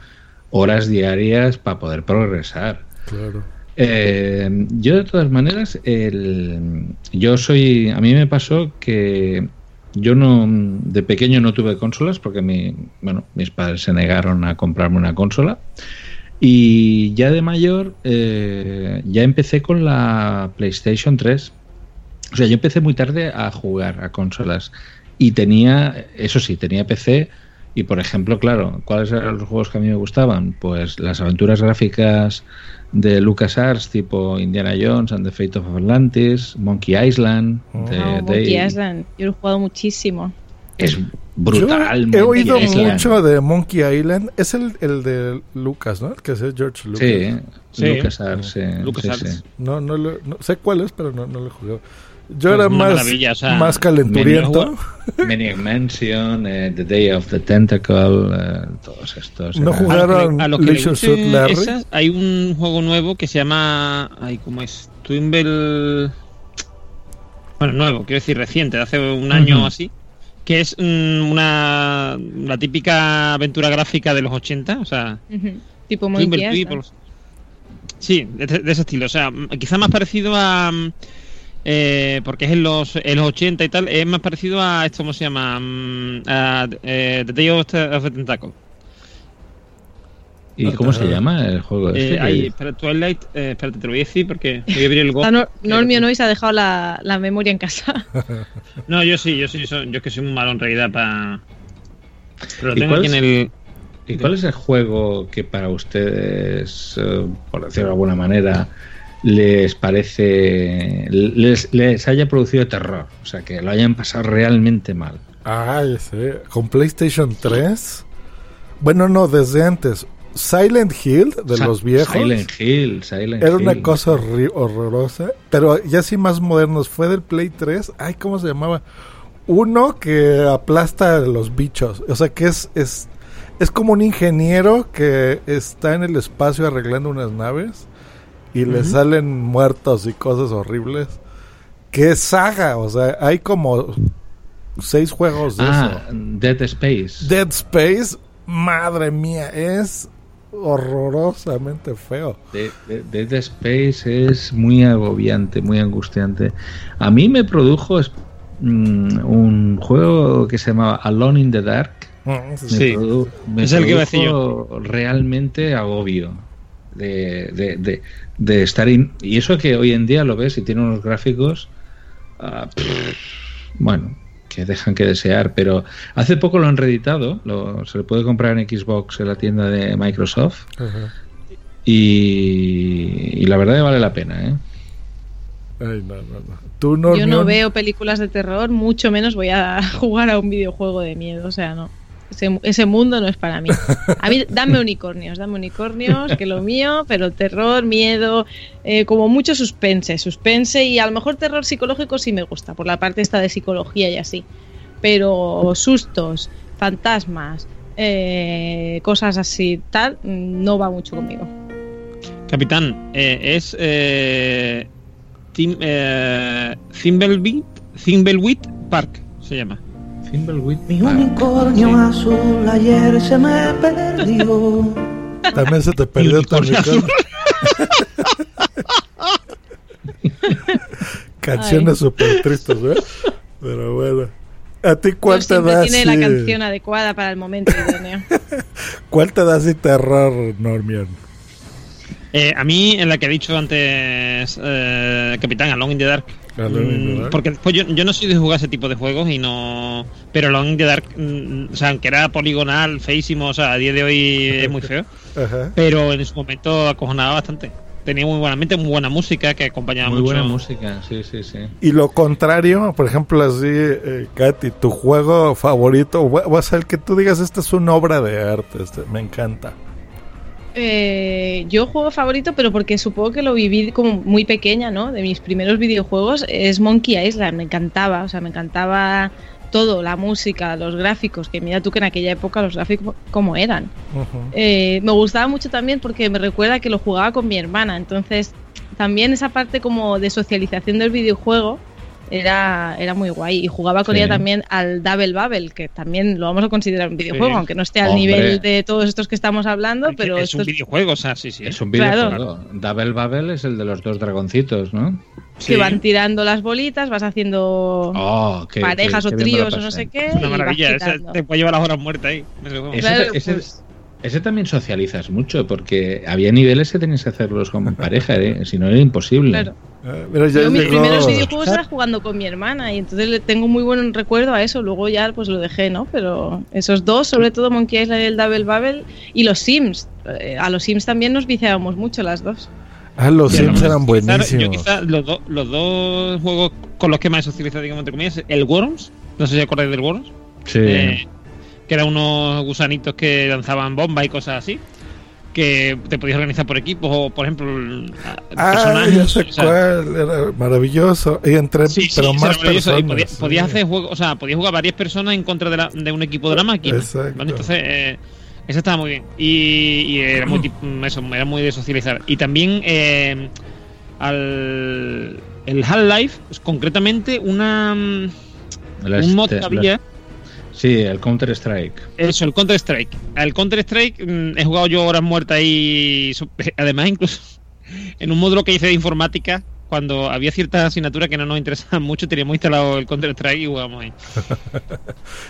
horas diarias para poder progresar. Claro. Eh, yo de todas maneras, el, yo soy, a mí me pasó que yo no, de pequeño no tuve consolas porque mi, bueno, mis padres se negaron a comprarme una consola. Y ya de mayor, eh, ya empecé con la PlayStation 3. O sea, yo empecé muy tarde a jugar a consolas. Y tenía, eso sí, tenía PC. Y por ejemplo, claro, ¿cuáles eran los juegos que a mí me gustaban? Pues las aventuras gráficas de LucasArts, tipo Indiana Jones and the Fate of Atlantis, Monkey Island. de- No, de- Ah, Monkey Island. Yo lo he jugado muchísimo. Es brutal. Yo he oído Island. mucho de Monkey Island. Es el, el de Lucas, ¿no? El que es George Lucas. Sí, Sí. LucasArts. sí, LucasArts. sí, sí. No, no, lo- no sé cuál es, pero no, no lo jugué. Yo Pues era más, o sea, más calenturiento. Maniac Mansion, eh, The Day of the Tentacle, eh, todos estos. No eran- jugaron A los que le Leisure guste Suit Larry. esas, hay un juego nuevo que se llama. Ay, ¿cómo es? Twimble. Bueno, nuevo, quiero decir reciente, de hace un año o así. Que es mm, una. La típica aventura gráfica de los 80, o sea. Tipo. People. Sí, de, de ese estilo. O sea, quizá más parecido a. mm, eh, porque es en los, en los 80 y tal, es más parecido a esto, ¿cómo se llama? Mm, a eh, The Day of the Tentacle. ¿Y cómo se llama el juego? este Eh, ahí, espera, Twilight, eh, espérate, te lo voy a decir porque voy a abrir el Go. Nor- Normio no y se ha dejado la, la memoria en casa. No, yo sí, yo sí, soy- yo es que soy muy malo en realidad para. Pero lo ¿Y tengo aquí en el. ¿Y cuál es el juego que para ustedes, eh, por decirlo de alguna manera, les parece, les, les haya producido terror? O sea, que lo hayan pasado realmente mal. Ay, sí. Con PlayStation 3. Bueno, no, desde antes. Silent Hill, de Sa- los viejos. Silent Hill, Silent Era una Hill. cosa horrorosa. Pero ya sí más modernos. Fue del Play 3. Ay, ¿cómo se llamaba? Uno que aplasta a los bichos. O sea, que es, es, es como un ingeniero que está en el espacio arreglando unas naves. Y le salen muertos y cosas horribles. ¡Qué saga! O sea, hay como seis juegos de Ah, eso. Dead Space. Dead Space, madre mía, es horrorosamente feo. De- de- Dead Space es muy agobiante, muy angustiante. A mí me produjo mm, un juego que se llamaba Alone in the Dark. Me Sí, produ- me es el que produjo realmente agobio de, de- de- de estar in- y eso que hoy en día lo ves y tiene unos gráficos ah, pff, bueno que dejan que desear pero hace poco lo han reeditado lo- se le puede comprar en Xbox en la tienda de Microsoft y, y la verdad que vale la pena ¿eh? Ay, no, no, no. Tú no, Yo no no- veo películas de terror, mucho menos voy a jugar a un videojuego de miedo. O sea, no. Ese, mundo no es para mí. A mí, dame unicornios, dame unicornios, que lo mío, pero terror, miedo, eh, como mucho suspense, suspense y a lo mejor terror psicológico sí me gusta, por la parte esta de psicología y así. Pero sustos, fantasmas, eh, cosas así, tal, no va mucho conmigo. Capitán, eh, es eh, Tim, eh, Park, se llama. Thimbleweed Mi unicornio azul ayer se me perdió. También se te perdió tu Unicornio. Canciones súper tristes, ¿eh? Pero bueno. ¿A ti cuál No te da tiene la canción adecuada para el momento idóneo. ¿Cuál te da así terror, Normion? Eh, a mí, en la que he dicho antes, eh, Capitán, Alone in the Dark. Mm. Porque después yo, yo no soy de jugar ese tipo de juegos y no. Pero in the Dark, mm, o sea, aunque era poligonal, feísimo, o sea, a día de hoy es muy feo. Ajá. Pero en su momento acojonaba bastante. Tenía muy buena mente, muy buena música que acompañaba Muy mucho. buena música, sí, sí, sí. Y lo contrario, por ejemplo, así, eh, Katy, tu juego favorito, va va a ser el que tú digas, esta es una obra de arte, este, me encanta. Eh, yo juego favorito, pero porque supongo que lo viví como muy pequeña, ¿no? De mis primeros videojuegos es Monkey Island, me encantaba, o sea, me encantaba todo, la música, los gráficos, que mira tú que en aquella época los gráficos como eran. Eh, me gustaba mucho también porque me recuerda que lo jugaba con mi hermana, entonces también esa parte como de socialización del videojuego era, era muy guay y jugaba con Sí. ella también al Double Bubble, que también lo vamos a considerar un videojuego, Sí. aunque no esté al Hombre. nivel de todos estos que estamos hablando, Es pero es esto un es- videojuego, o sea, sí, sí. Es un Claro. videojuego. Double Bubble es el de los dos dragoncitos, ¿no? que van tirando las bolitas, vas haciendo Oh, qué- parejas qué- o qué tríos o no sé qué. Es una y vas maravilla, te puede llevar las horas muertas ahí. ese Claro, ese- pues- ese también socializas mucho, porque había niveles que tenías que hacerlos con pareja, ¿eh? si no era imposible. Claro. Eh, Yo mis primeros videojuegos era jugando con mi hermana y entonces le tengo muy buen recuerdo a eso. Luego ya pues lo dejé, ¿no? Pero esos dos, sobre todo Monkey Island y el Double Bubble y los Sims. Eh, A los Sims también nos viciábamos mucho las dos. Ah, los Sí, Sims eran Yo buenísimos. quizá los, do- los dos juegos con los que más he socializado, digamos, entre comillas, el Worms, no sé si acordáis del Worms, Sí. eh, que eran unos gusanitos que lanzaban bombas y cosas así, que te podías organizar por equipos o, por ejemplo, el- Ah, personajes. ya sé o sea, cuál, era maravilloso. Y entre, Sí, pero más maravilloso, y personas. podías, sí. podías hacer juegos, o sea, podías jugar varias personas en contra de, la- de un equipo de la máquina. Exacto. ¿vale? Entonces, eh, eso estaba muy bien. Y, y era muy eso, era muy de socializar. Y también eh, al el Half-Life, pues, concretamente una mm, un mod te- que había. Sí, el Counter Strike. Eso, el Counter Strike. Al Counter Strike mm, he jugado yo horas muertas y además incluso en un módulo que hice de informática, cuando había ciertas asignaturas que no nos interesaban mucho, teníamos instalado el Counter Strike y jugábamos ahí.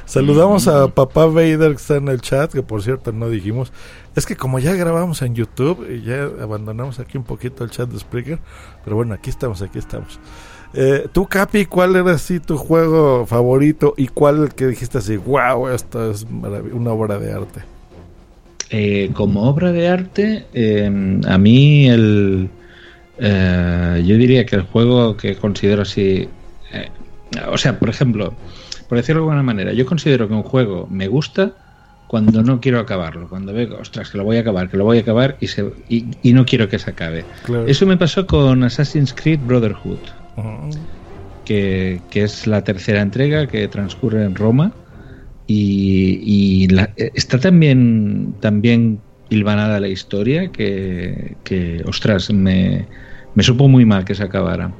Saludamos a papá Vader que está en el chat, que por cierto no dijimos. Es que como ya grabamos en YouTube y ya abandonamos aquí un poquito el chat de Spreaker, pero bueno, aquí estamos, aquí estamos. Eh, tú, Capi, ¿cuál era así tu juego favorito y cuál el que dijiste así, wow, esto es una obra de arte? Eh, como obra de arte, eh, a mí el, eh, yo diría que el juego que considero así, eh, o sea, por ejemplo, por decirlo de alguna manera, yo considero que un juego me gusta cuando no quiero acabarlo, cuando veo, ostras, que lo voy a acabar, que lo voy a acabar y, se, y, y no quiero que se acabe. Claro. Eso me pasó con Assassin's Creed Brotherhood, Que, que es la tercera entrega que transcurre en Roma y, la- está también también hilvanada la historia que, que, ostras, me, me supo muy mal que se acabara.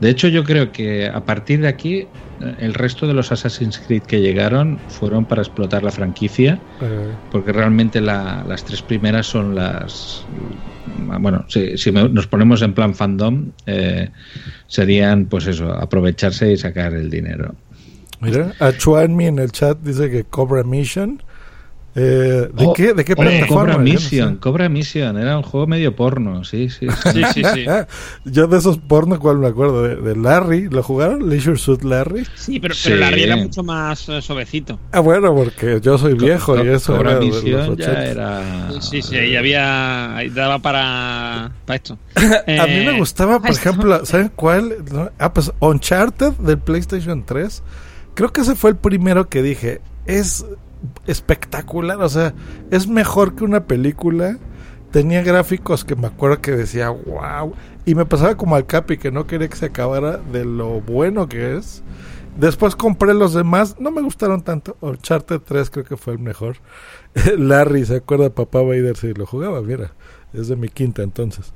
De hecho, yo creo que a partir de aquí, eh, el resto de los Assassin's Creed que llegaron fueron para explotar la franquicia, Eh, porque realmente la- las tres primeras son las. Bueno, si, si me- nos ponemos en plan fandom, eh, serían, pues eso, aprovecharse y sacar el dinero. mira, a Chuanmi en el chat dice que Cobra Mission. Eh, ¿De Oh, qué, de qué plataforma? Cobra Mission, sé. Cobra Mission, era un juego medio porno, sí, sí. sí. Sí, sí. Yo de esos porno, ¿cuál me acuerdo? De, de Larry, ¿lo jugaron? Leisure Suit Larry. Sí, pero, pero Sí. la era mucho más eh, suavecito. Ah, bueno, porque yo soy viejo y eso Cobra era de Mission ya 80. era. Sí, sí, ahí había. Ahí daba para, para esto. A mí me Eh, gustaba, por ejemplo, ¿saben cuál? Ah, pues Uncharted del PlayStation 3. Creo que ese fue el primero que dije. Es espectacular, o sea, es mejor que una película. Tenía gráficos que me acuerdo que decía, wow. Y me pasaba como al Capi, que no quería que se acabara de lo bueno que es. Después compré los demás, no me gustaron tanto. Uncharted 3 creo que fue el mejor. Larry, ¿se acuerda Papá Vader si lo jugaba? Mira, es de mi quinta entonces.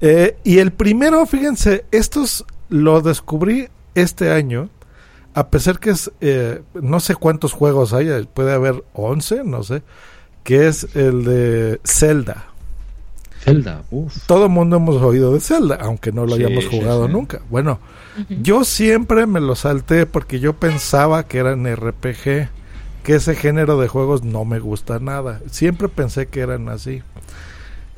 Eh, y el primero, fíjense, estos lo descubrí este año. A pesar que es, eh, no sé cuántos juegos hay, puede haber 11, no sé, que es el de Zelda. Zelda, uff. Todo el mundo hemos oído de Zelda, aunque no lo Sí, hayamos jugado sí. nunca. Bueno, yo siempre me lo salté porque yo pensaba que eran RPG, que ese género de juegos no me gusta nada. Siempre pensé que eran así.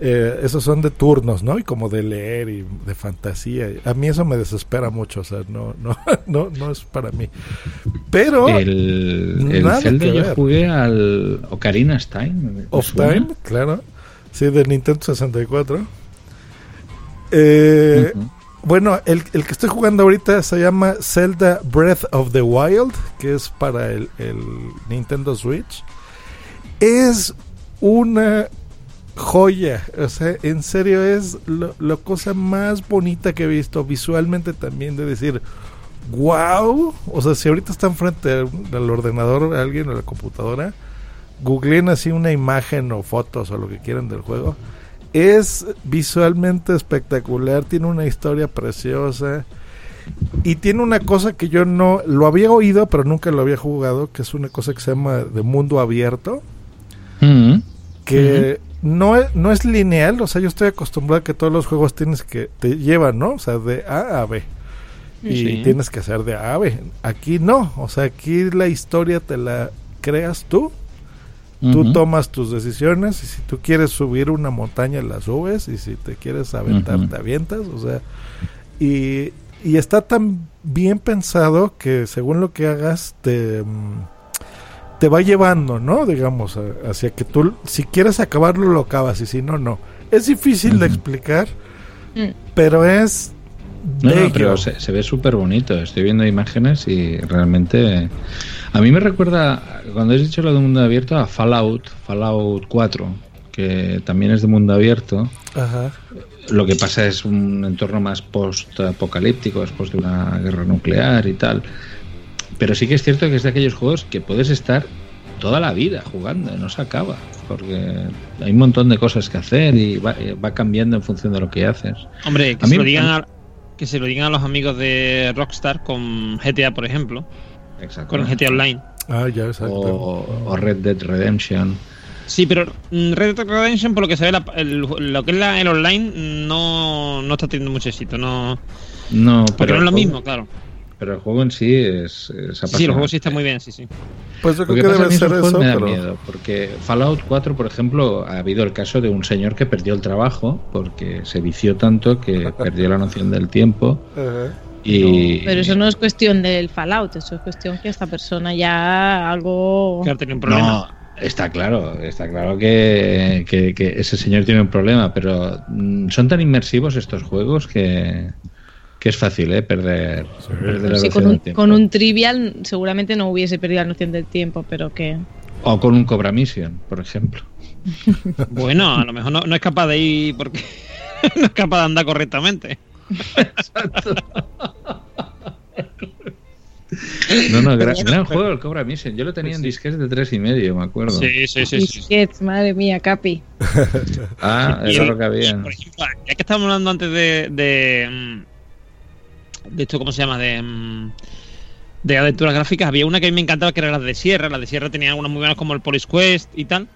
Eh, esos son de turnos, ¿no? Y como de leer y de fantasía. A mí eso me desespera mucho, o sea, no, no, no, no es para mí. Pero El, el Zelda que yo jugué al Ocarina of Time. ¿me Of suena? Time, claro. Sí, de Nintendo 64. Eh, Ujú. Bueno, el, el que estoy jugando ahorita se llama Zelda Breath of the Wild, que es para el, el Nintendo Switch. Es una joya, o sea, en serio es lo, la cosa más bonita que he visto visualmente también de decir, wow, o sea, si ahorita están frente al, al ordenador alguien o a la computadora, googleen así una imagen o fotos o lo que quieran del juego. Es visualmente espectacular, tiene una historia preciosa y tiene una cosa que yo no lo había oído, pero nunca lo había jugado, que es una cosa que se llama de mundo abierto, Mm. que no, es, no es lineal, o sea, yo estoy acostumbrado a que todos los juegos tienes que te llevan, ¿no? O sea, de A a B. Y Sí. tienes que hacer de A a B. Aquí no, o sea, aquí la historia te la creas tú. Tú tomas tus decisiones y si tú quieres subir una montaña la subes y si te quieres aventar te avientas, o sea, y, y está tan bien pensado que según lo que hagas te, mm, te va llevando, ¿no? Digamos, a- hacia que tú, si quieres acabarlo, lo acabas y si no, no. Es difícil de explicar, Mm. pero es... No, pero se, se ve súper bonito. Estoy viendo imágenes y realmente. A mí me recuerda, cuando has dicho lo de mundo abierto, a Fallout, Fallout 4, que también es de mundo abierto. Ajá. Lo que pasa es un entorno más post-apocalíptico, después de una guerra nuclear y tal. Pero sí que es cierto que es de aquellos juegos que puedes estar toda la vida jugando, no se acaba, porque hay un montón de cosas que hacer y va, eh, va cambiando en función de lo que haces. Hombre, que A se, mí- lo digan a, que se lo digan a los amigos de Rockstar con GTA, por ejemplo, Exacto. con GTA Online. Ah, ya, exacto. o, o Red Dead Redemption. Sí, pero Red Dead Redemption, por lo que se ve, la- el- lo que es la- el online, no, no está teniendo mucho éxito. No, No, porque pero no es lo mismo, claro. Pero el juego en sí es, es Sí, el apasionante. juego sí está muy bien, sí, sí. Pues yo Lo creo que que, debe ser eso, me da pero... miedo, porque Fallout 4, por ejemplo, ha habido el caso de un señor que perdió el trabajo porque se vició tanto que perdió la noción del tiempo y Pero eso no es cuestión del Fallout, eso es cuestión que esta persona ya algo... Que ha tenido un problema. no está claro, está claro que, que- que ese señor tiene un problema, pero mm, son tan inmersivos estos juegos que, que es fácil eh, perder, perder la Sí, noción con, del un, tiempo. con un trivial seguramente no hubiese perdido la noción del tiempo, pero que... O con un Cobra Mission, por ejemplo. Bueno, a lo mejor no, no es capaz de ir porque no es capaz de andar correctamente. No, no, gran, gran juego el Cobra Mission. Yo lo tenía en disquetes de tres y medio, me acuerdo. Sí, sí, sí. sí. Disquets, madre mía, Capi. Ah, era el- lo que había. Por ejemplo, ya que estábamos hablando antes de. de, mm, de esto, ¿cómo se llama? De. mm, de aventuras gráficas, había una que a mí me encantaba que era las de Sierra. Las de Sierra tenían algunas muy buenas como el Police Quest y tal.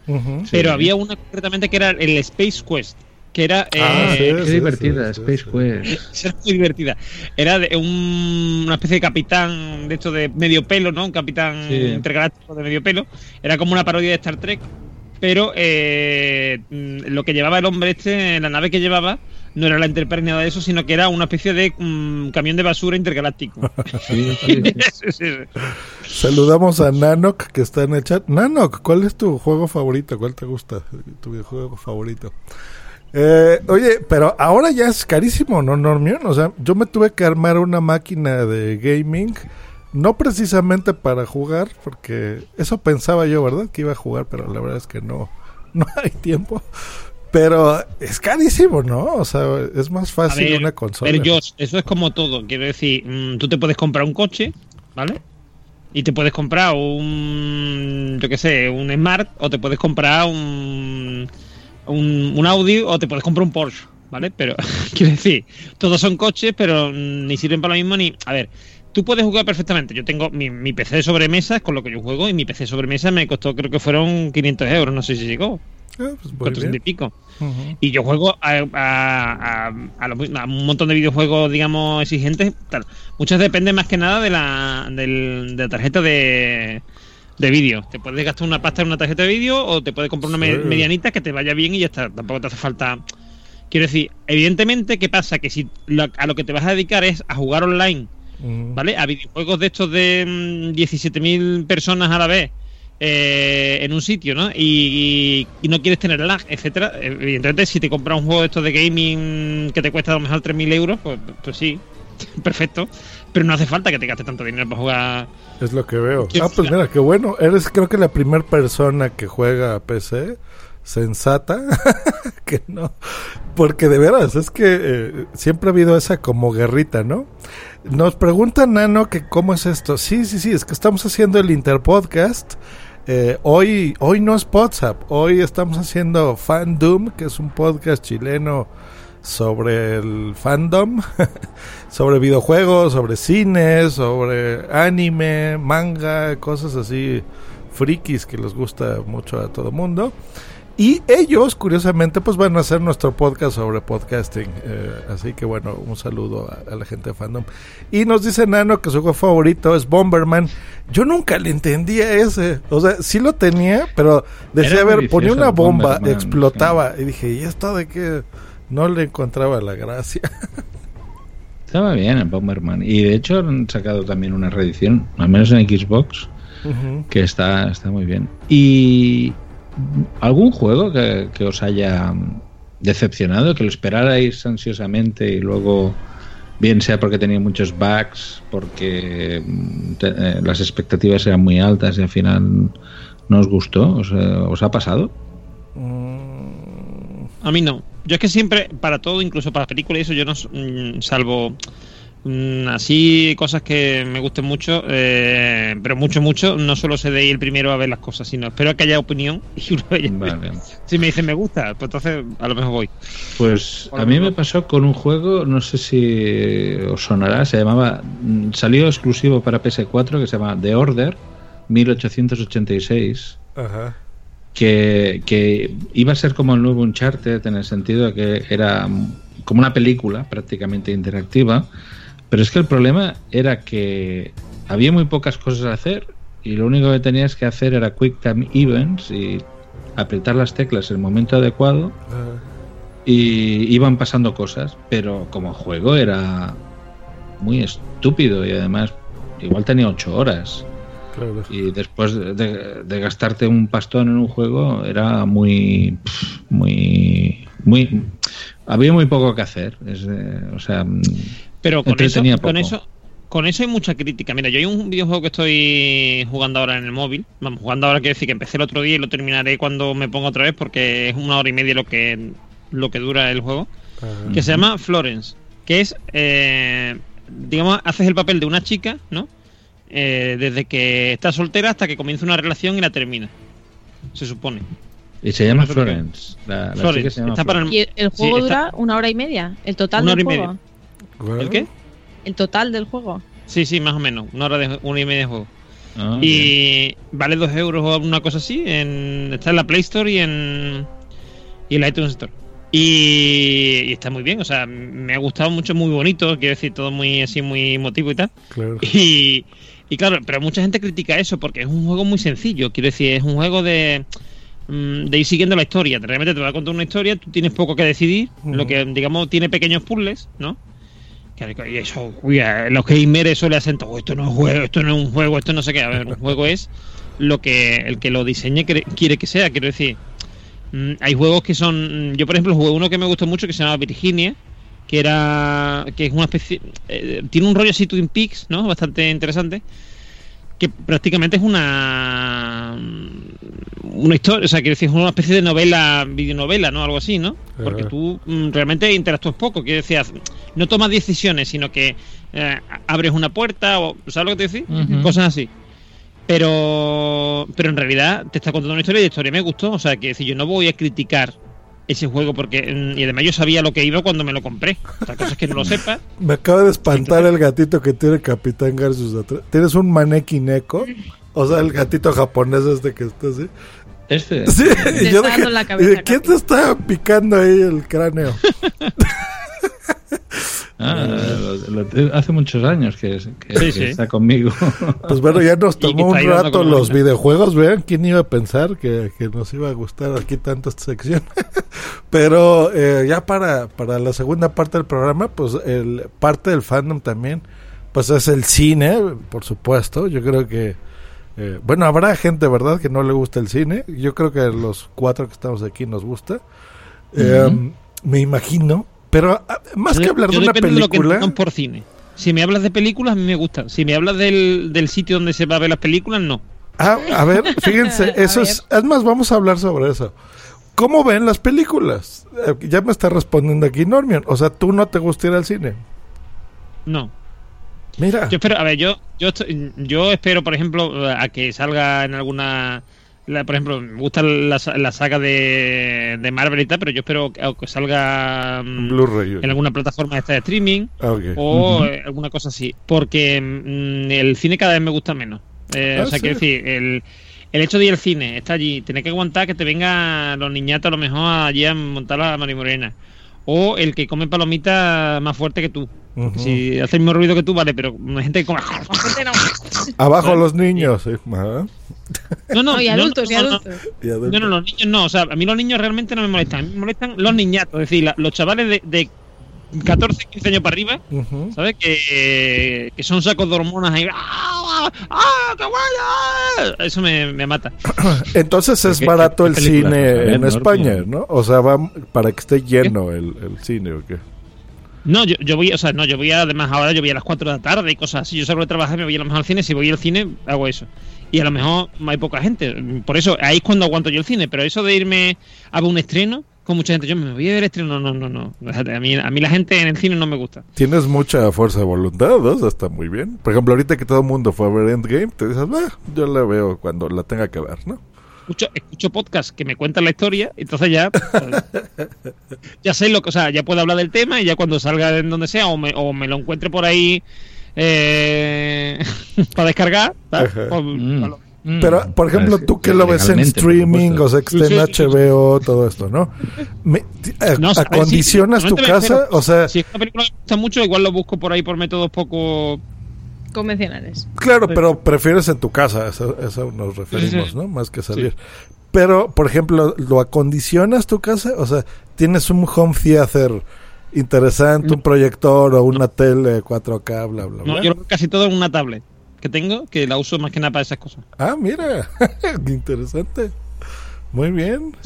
Pero había una concretamente que era el Space Quest. Que era. Ah, eh, sí, Qué sí, divertida, sí, Space sí. Quest. Era muy divertida. Era de un- una especie de capitán de esto de medio pelo, ¿no? Un capitán Sí. intergaláctico de medio pelo. Era como una parodia de Star Trek. Pero eh, lo que llevaba el hombre este, la nave que llevaba, no era la Enterprise ni nada de eso, sino que era una especie de mm, camión de basura intergaláctico. Sí, sí, sí. Saludamos a Nanok que está en el chat. Nanok, ¿cuál es tu juego favorito? ¿Cuál te gusta? Tu videojuego favorito. Eh, oye, pero ahora ya es carísimo, ¿no, Normion? O sea, yo me tuve que armar una máquina de gaming, no precisamente para jugar, porque eso pensaba yo, ¿verdad? Que iba a jugar, pero la verdad es que no, no hay tiempo. Pero es carísimo, ¿no? O sea, es más fácil ver, una consola. ver, Josh, eso es como todo. Quiero decir, mm, tú te puedes comprar un coche ¿vale? Y te puedes comprar un, yo qué sé, un Smart o te puedes comprar un, un, un Audi o te puedes comprar un Porsche, ¿vale? Pero, quiero decir, todos son coches, pero ni sirven para lo mismo ni... A ver, tú puedes jugar perfectamente. Yo tengo mi, mi PC de sobremesa, es con lo que yo juego, y mi PC de sobremesa me costó, creo que fueron 500 euros, no sé si llegó. Ah, pues muy 400 y bien. Y yo juego a, a- a- lo- a un montón de videojuegos, digamos, exigentes. Tal. Muchos dependen más que nada de la, del- de la tarjeta de, de vídeo. Te puedes gastar una pasta en una tarjeta de vídeo o te puedes comprar una Sí. medianita que te vaya bien y ya está. Tampoco te hace falta. Quiero decir, evidentemente, ¿qué pasa? Que si lo- a lo que te vas a dedicar es a jugar online. ¿vale? A videojuegos de estos de mm, 17.000 personas a la vez eh, en un sitio, ¿no? Y, y no quieres tener lag, etcétera. Evidentemente, si te compras un juego de estos de gaming que te cuesta a lo mejor 3.000 euros, pues, pues sí, perfecto. Pero no hace falta que te gastes tanto dinero para jugar. Es lo que veo. Ah, pues mira, qué bueno. Eres creo que la primera persona que juega a PC sensata que no. Porque de veras, es que eh, siempre ha habido esa como guerrita, ¿no? Nos pregunta Nano que cómo es esto. Sí, sí, sí, es que estamos haciendo el Interpodcast. Eh, hoy, hoy no es WhatsApp, hoy estamos haciendo Fandom, que es un podcast chileno sobre el fandom, sobre videojuegos, sobre cine, sobre anime, manga, cosas así frikis que les gusta mucho a todo mundo. Y ellos, curiosamente, pues van a hacer nuestro podcast sobre podcasting. Eh, así que bueno, un saludo a, a la gente de fandom. Y nos dice Nano que su juego favorito es Bomberman. Yo nunca le entendía ese. O sea, sí lo tenía, pero decía, Era a ver, ponía una bomba, Bomberman, explotaba. Y dije, ¿y esto de qué? No le encontraba la gracia. Estaba bien el Bomberman. Y de hecho han sacado también una reedición, al menos en Xbox, que está, está muy bien. ¿Y algún juego que, que os haya decepcionado, que lo esperarais ansiosamente y luego, bien sea porque tenía muchos bugs, porque mm, te- eh, las expectativas eran muy altas y al final no os gustó? ¿Os, eh, os ha pasado? A mí no. Yo es que siempre, para todo, incluso para películas y eso, yo no, mm, salvo mm, así cosas que me gusten mucho, eh, pero mucho, mucho, no solo sé de ir el primero a ver las cosas, sino espero que haya opinión y una vez Vale. Si me dicen me gusta, pues entonces a lo mejor voy. Pues a mí me pasó con un juego, no sé si os sonará, se llamaba, mm, salió exclusivo para PS4 que se llama The Order 1886, Ajá. que, que iba a ser como el nuevo Uncharted en el sentido de que era mm, como una película prácticamente interactiva, pero es que el problema era que había muy pocas cosas a hacer y lo único que tenías que hacer era Quick Time Events y apretar las teclas en el momento adecuado Ajá. y iban pasando cosas, pero como juego era muy estúpido y además igual tenía ocho horas Claro. y después de, de gastarte un pastón en un juego era muy muy muy había muy poco que hacer es, o sea Pero con eso, con eso, con eso hay mucha crítica. Mira, yo hay un videojuego que estoy jugando ahora en el móvil. Vamos, jugando ahora quiero decir que empecé el otro día y lo terminaré cuando me ponga otra vez porque es una hora y media lo que lo que dura el juego. Ajá. Que se llama Florence. Que es, eh, digamos, haces el papel de una chica, ¿no? Eh, desde que está soltera hasta que comienza una relación y la termina. Se supone. y se llama. Florence la, la Florence, chica se llama está para Florence. Y el, juego está- dura una hora y media. El total Una del hora y juego. media. ¿El qué? El total del juego. Sí, sí, más o menos. Una hora de una y media de juego. Ah, bien. y vale dos euros o una cosa así. En, está en la Play Store y en, y en la iTunes Store. Y, y está muy bien, o sea, me ha gustado mucho, muy bonito, quiero decir, todo muy así, muy emotivo y tal. Claro. Y, y claro, pero mucha gente critica eso porque es un juego muy sencillo, quiero decir, es un juego de, mm, de ir siguiendo la historia. Realmente te va a contar una historia, tú tienes poco que decidir, lo que digamos tiene pequeños puzzles, ¿no? Y eso, uy, a los gamers eso le hacen esto no es juego, esto no es un juego, esto no sé qué. A ver, un juego es lo que el que lo diseñe quiere que sea, quiero decir. mm, hay juegos que son. Yo, por ejemplo, jugué uno que me gustó mucho que se llama Virginia, que era. que es una especie. eh, tiene un rollo así Twin Peaks, ¿no? Bastante interesante. Que prácticamente es una. Una historia, o sea, quiero decir, es una especie de novela, videonovela, ¿no? Algo así, ¿no? Porque tú mm, realmente interactúas poco, quiero decir, no tomas decisiones, sino que eh, abres una puerta o, ¿sabes lo que te decís? Cosas así. Pero, pero en realidad te está contando una historia y la historia me gustó, o sea, que decir, yo no voy a criticar ese juego porque, mm, y además yo sabía lo que iba cuando me lo compré. Otra cosa es que no lo sepa. Me acaba de espantar el gatito que tiene Capitán Garsus atrás. ¿Tienes un manequineco? O sea, el gatito japonés este que está así. Este. Sí, Te y yo está dije, dando la cabeza, ¿y ¿quién te está picando ahí el cráneo? Ah, lo- lo- hace muchos años que, es- que- Sí, que sí. está conmigo. Pues bueno, ya nos tomó un rato la los videojuegos. Vean, ¿quién iba a pensar que, que nos iba a gustar aquí tanto esta sección? Pero eh, ya para, para la segunda parte del programa, pues el parte del fandom también, pues es el cine, por supuesto. Yo creo que, eh, bueno, habrá gente, ¿verdad?, que no le gusta el cine. Yo creo que los cuatro que estamos aquí nos gusta. Eh, me imagino. Pero ah, más que hablar de una depende de lo que película... entendamos por cine. Si me hablas de películas, a mí me gustan. Si me hablas del, del sitio donde se va a ver las películas, no. Ah, a ver, fíjense, eso es, es más, vamos a hablar sobre eso. ¿Cómo ven las películas? Eh, ya me está respondiendo aquí Normion. O sea, ¿tú no te gusta ir al cine? No. Mira. Yo espero, a ver, yo, yo, yo espero, por ejemplo, a que salga en alguna. la- por ejemplo, me gusta la, la saga de, de Marvel y tal, pero yo espero que, que salga mm, en alguna plataforma esta de streaming Ah, o eh, alguna cosa así. Porque mm, el cine cada vez me gusta menos. Eh, Ah, o sea, sí. quiero decir, el, el hecho de ir al cine, está allí, tener que aguantar que te vengan los niñatos a lo mejor allí a montar la marimorena. O el que come palomitas más fuerte que tú. Si hace el mismo ruido que tú, vale, pero hay gente que come. Abajo los niños. No, no, No, y no, adultos, no, y no, no. adultos. Y adultos. No, no, los niños no. O sea, a mí los niños realmente no me molestan. A mí me molestan los niñatos. Es decir, la- los chavales de, de 14, 15 años para arriba, Ujú. ¿sabes? Que, que son sacos de hormonas ahí. ¡Ah! ¡Ah! ¡Qué guay! Eso me, me mata. Entonces es ¿Qué- barato el cine en? España, ¿no? O sea, va para que esté lleno el, el cine o qué. No, yo, yo voy, o sea, no, yo voy a- además ahora yo voy a las 4 de la tarde y cosas así. Yo salgo de trabajar y me voy a lo mejor al cine. Si voy al cine, hago eso. Y a lo mejor hay poca gente. Por eso, ahí es cuando aguanto yo el cine. Pero eso de irme a ver un estreno, con mucha gente, yo me voy a ver el estreno. No, no, no. no. A mí, a mí la gente en el cine no me gusta. Tienes mucha fuerza de voluntad, ¿no? Eso está muy bien. Por ejemplo, ahorita que todo el mundo fue a ver Endgame, te dices, "Bah, yo la veo cuando la tenga que ver, ¿no? Escucho, escucho podcasts que me cuentan la historia, entonces ya. pues, ya sé lo que. O sea, ya puedo hablar del tema y ya cuando salga en donde sea o me, o me lo encuentre por ahí. Eh, para descargar. ¿sabes? Pues, Mm. Mm, Pero, por ejemplo, tú que lo ves en streaming, o sea, que está en. HBO, todo esto, ¿no? Me- eh, No, ¿Acondicionas sí, tu casa? espero. O sea, Si es una película que me gusta mucho, igual lo busco por ahí por métodos poco. Convencionales. claro, pero prefieres en tu casa, eso, eso nos referimos, Sí. ¿no? Más que salir. Pero, por ejemplo, ¿lo acondicionas tu casa? O sea, ¿tienes un home theater interesante, un proyector o una tele 4K, bla, bla, No, bla? yo lo veo casi todo en una tablet que tengo, que la uso más que nada para esas cosas. Ah, mira, qué interesante. Muy bien.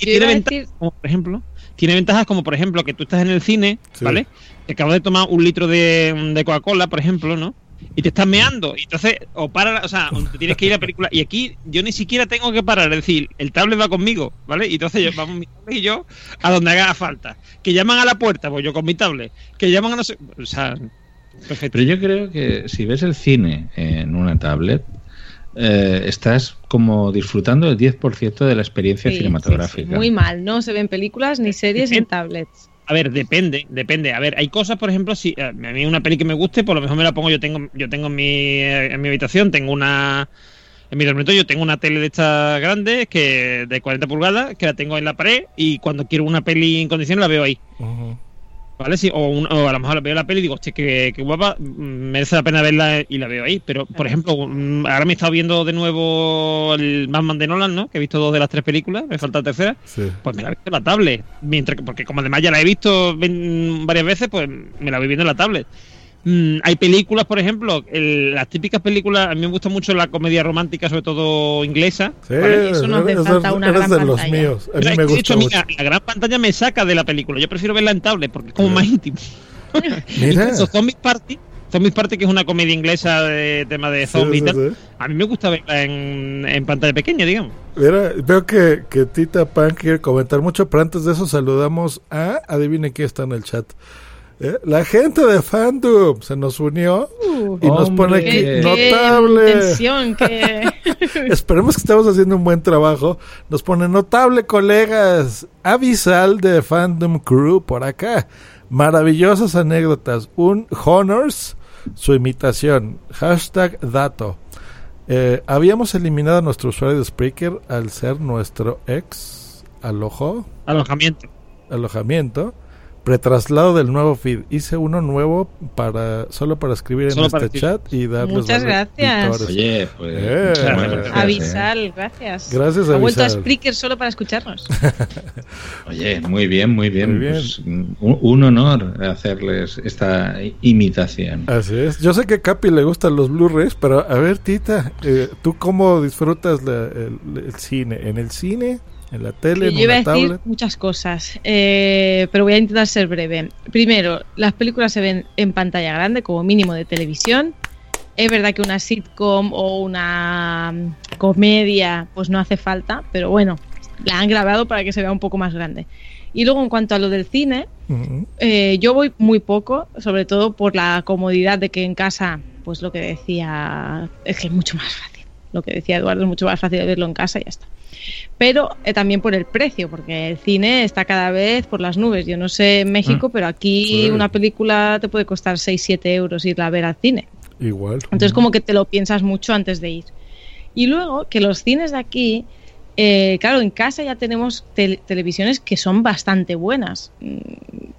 Y tiene ventajas, decir- como por ejemplo, tiene ventajas como por ejemplo que tú estás en el cine, Sí. ¿vale? Te acabas de tomar un litro de, de Coca-Cola, por ejemplo, ¿no? Y te estás meando, y entonces, o para, o sea, te tienes que ir a la película, y aquí yo ni siquiera tengo que parar, es decir, el tablet va conmigo, ¿vale? Y entonces yo, vamos mi tablet y yo a donde haga falta. Que llaman a la puerta, pues yo con mi tablet. Que llaman a no sé. O sea, perfecto. Pero yo creo que si ves el cine en una tablet, eh, estás como disfrutando del 10% de la experiencia Sí, cinematográfica. sí, sí. Muy mal, no se ven películas ni series en tablets. A ver, depende, depende. A ver, hay cosas, por ejemplo, si a mí una peli que me guste, por lo mejor me la pongo. Yo tengo, yo tengo en mi, eh, en mi habitación, tengo una. En mi dormitorio tengo una tele de estas grandes, que de 40 pulgadas, que la tengo en la pared, y cuando quiero una peli en condiciones la veo ahí. ¿Vale? Sí, o, un- o a lo mejor veo la peli y digo, hostia, qué, qué guapa, mm, merece la pena verla y la veo ahí. Pero, por ejemplo, mm, ahora me he estado viendo de nuevo el Batman de Nolan, ¿no? Que he visto dos de las tres películas, me falta la tercera. Sí. Pues me la he visto en la tablet. Mientras que, porque como además ya la he visto varias veces, pues me la voy viendo en la tablet. Mm, hay películas, por ejemplo, el- las típicas películas, a mí me gusta mucho la comedia romántica, sobre todo inglesa. Sí, ¿vale? Eso nos hace eres, falta una gran de los pantalla. míos. A mí es me hecho, gusta mí mucho. la, la gran pantalla me saca de la película. Yo prefiero verla en tablet porque es como más íntimo. Mira. Zombies Party, Zombies Party, que es una comedia inglesa de tema de Sí, zombies sí, tal. sí. A mí me gusta verla en, en pantalla pequeña, digamos. Mira, veo que, que Tita Pan quiere comentar mucho, pero antes de eso saludamos a, adivinen quién está en el chat. ¿Eh? La gente de Fandom se nos unió y nos pone aquí Qué- qué notable. Esperemos que estemos haciendo un buen trabajo. Nos pone notable, colegas. Avisal de Fandom Crew por acá. Maravillosas anécdotas. Un Honors, su imitación. Hashtag dato. Eh, habíamos eliminado a nuestro usuario de Spreaker al ser nuestro ex alojo, Alojamiento. alojamiento. Pretraslado del nuevo feed. Hice uno nuevo para solo para escribir en este chat y darles Muchas los gracias. Oye, pues. Eh. muchas gracias. Avisal, gracias. Gracias, Ha vuelto a. Spreaker solo para escucharnos. Oye, muy bien, muy bien. Muy bien. Pues, un, un honor hacerles esta imitación. Así es. Yo sé que a Capi le gustan los Blu-rays, pero a ver, Tita, eh, ¿tú cómo disfrutas la- el, el cine? ¿En el cine? ¿En la tele? Yo ¿En iba a una decir tablet? muchas cosas, eh, pero voy a intentar ser breve. Primero, las películas se ven en pantalla grande, como mínimo de televisión. Es verdad que una sitcom o una mm, comedia, pues no hace falta, pero bueno, la han grabado para que se vea un poco más grande. Y luego, en cuanto a lo del cine, eh, yo voy muy poco, sobre todo por la comodidad de que en casa, pues lo que decía, es que es mucho más fácil. Lo que decía Eduardo es mucho más fácil de verlo en casa y ya está. Pero eh, también por el precio, porque el cine está cada vez por las nubes. Yo no sé en México, Mm. pero aquí una película te puede costar 6-7 euros irla a ver al cine. Igual. Entonces como que te lo piensas mucho antes de ir. Y luego que los cines de aquí, eh, claro, en casa ya tenemos tel- televisiones que son bastante buenas, mm,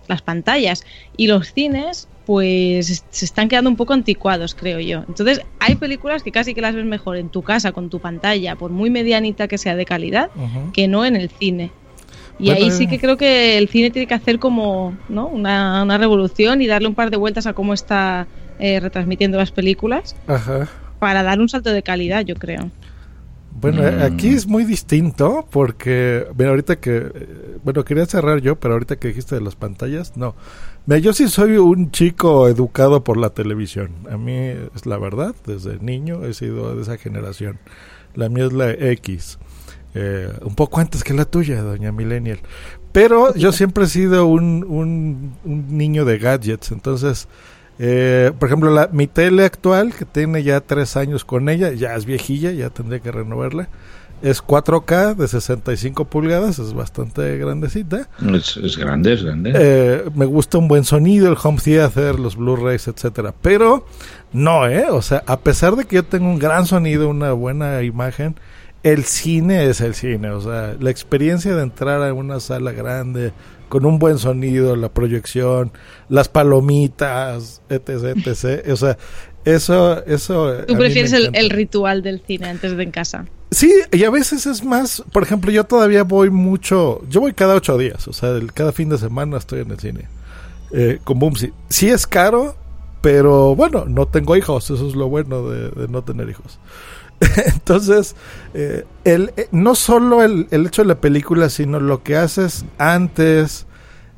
las pantallas, y los cines pues es- se están quedando un poco anticuados, creo yo. Entonces hay películas que casi que las ves mejor en tu casa con tu pantalla, por muy medianita que sea de calidad, que no en el cine. Y Bueno, ahí sí eh. que creo que el cine tiene que hacer como ¿no? una, una revolución y darle un par de vueltas a cómo está eh, retransmitiendo las películas Ajá. para dar un salto de calidad, yo creo. Bueno, eh, Mm. aquí es muy distinto porque, mira, ahorita que, eh, bueno, quería cerrar yo, pero ahorita que dijiste de las pantallas, no. Mira, yo sí soy un chico educado por la televisión. A mí es la verdad, desde niño he sido de esa generación. La mía es la X. Eh, un poco antes que la tuya, doña Millennial. Pero yo siempre he sido un, un, un niño de gadgets, entonces... Eh, por ejemplo, la, mi tele actual, que tiene ya tres años con ella, ya es viejilla, ya tendría que renovarla. Es 4K de 65 pulgadas, es bastante grandecita. Es, es grande, es grande. Eh, me gusta un buen sonido, el home theater, los Blu-rays, etcétera. Pero no, ¿eh? O sea, a pesar de que yo tengo un gran sonido, una buena imagen, el cine es el cine. O sea, la experiencia de entrar a una sala grande con un buen sonido, la proyección, las palomitas, etc, etc. O sea, eso, eso. Tú prefieres el, ritual del cine antes de en casa. Sí, y a veces es más, por ejemplo, yo todavía voy mucho, yo voy cada ocho días, o sea, el- cada fin de semana estoy en el cine. Eh, con Bumsy. Sí es caro, pero bueno, no tengo hijos, eso es lo bueno de, de no tener hijos. Entonces, eh, el, eh, no solo el, el hecho de la película, sino lo que haces antes,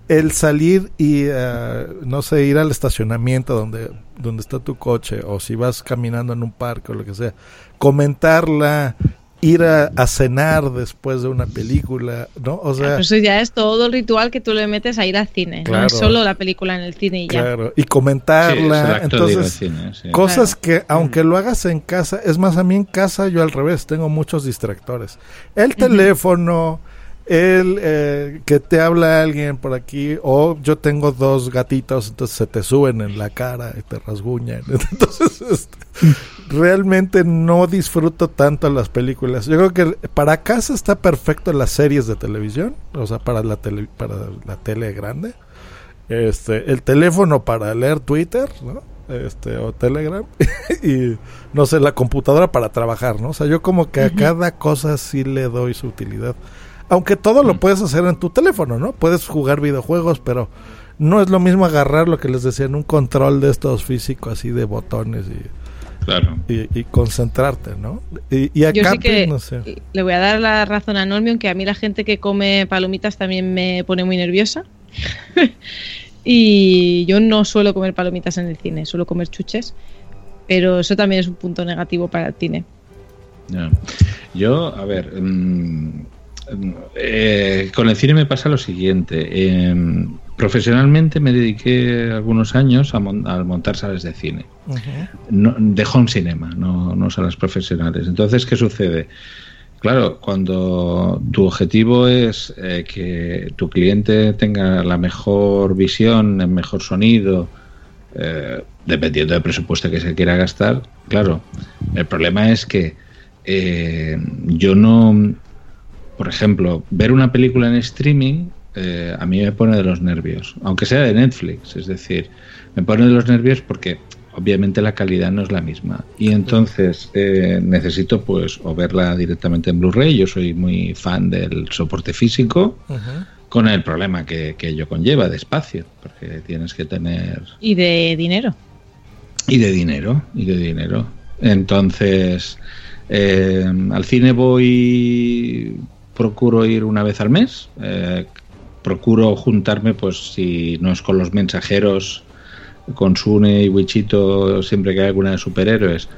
el salir y, eh, no sé, ir al estacionamiento donde, donde está tu coche, o si vas caminando en un parque o lo que sea, comentarla, ir a, a cenar después de una película, ¿no? O sea, Pero eso ya es todo el ritual que tú le metes a ir al cine. No es solo la película en el cine y ya. Claro, y comentarla. Entonces, cine, sí. cosas Claro. que aunque lo hagas en casa, es más, a mí en casa yo al revés, tengo muchos distractores. El teléfono, el eh, que te habla alguien por aquí, o yo tengo dos gatitos, entonces se te suben en la cara y te rasguñan. Entonces, este, realmente no disfruto tanto las películas. Yo creo que para casa está perfecto las series de televisión, o sea, para la tele, para la tele grande. Este, el teléfono para leer Twitter, ¿no? Este, o Telegram. y no sé, la computadora para trabajar, ¿no? O sea, yo como que a cada cosa sí le doy su utilidad. Aunque todo lo puedes hacer en tu teléfono, ¿no? Puedes jugar videojuegos, pero no es lo mismo agarrar lo que les decía en un control de estos físicos así de botones y, Claro. y, y concentrarte, ¿no? Y, y a Yo que no sé. le voy a dar la razón a Normion que a mí la gente que come palomitas también me pone muy nerviosa. Y yo no suelo comer palomitas en el cine, suelo comer chuches, pero eso también es un punto negativo para el cine. Ya. Yo, a ver, mm, eh, con el cine me pasa lo siguiente. Eh, profesionalmente me dediqué algunos años a, mon- a montar salas de cine. No- de home cinema, no, no salas profesionales. Entonces, ¿qué sucede? Claro, cuando tu objetivo es eh, que tu cliente tenga la mejor visión, el mejor sonido, eh, dependiendo del presupuesto que se quiera gastar, claro, el problema es que eh, yo no, por ejemplo, ver una película en streaming eh, a mí me pone de los nervios, aunque sea de Netflix, es decir, me pone de los nervios porque obviamente la calidad no es la misma y entonces eh, necesito pues o verla directamente en Blu-ray, yo soy muy fan del soporte físico con el problema que, que ello conlleva de espacio, porque tienes que tener Y de dinero. y de dinero, y de dinero. Entonces, eh, al cine voy, procuro ir una vez al mes, eh, procuro juntarme, pues si no es con los mensajeros, con Sune y Wichito, siempre que hay alguna de superhéroes,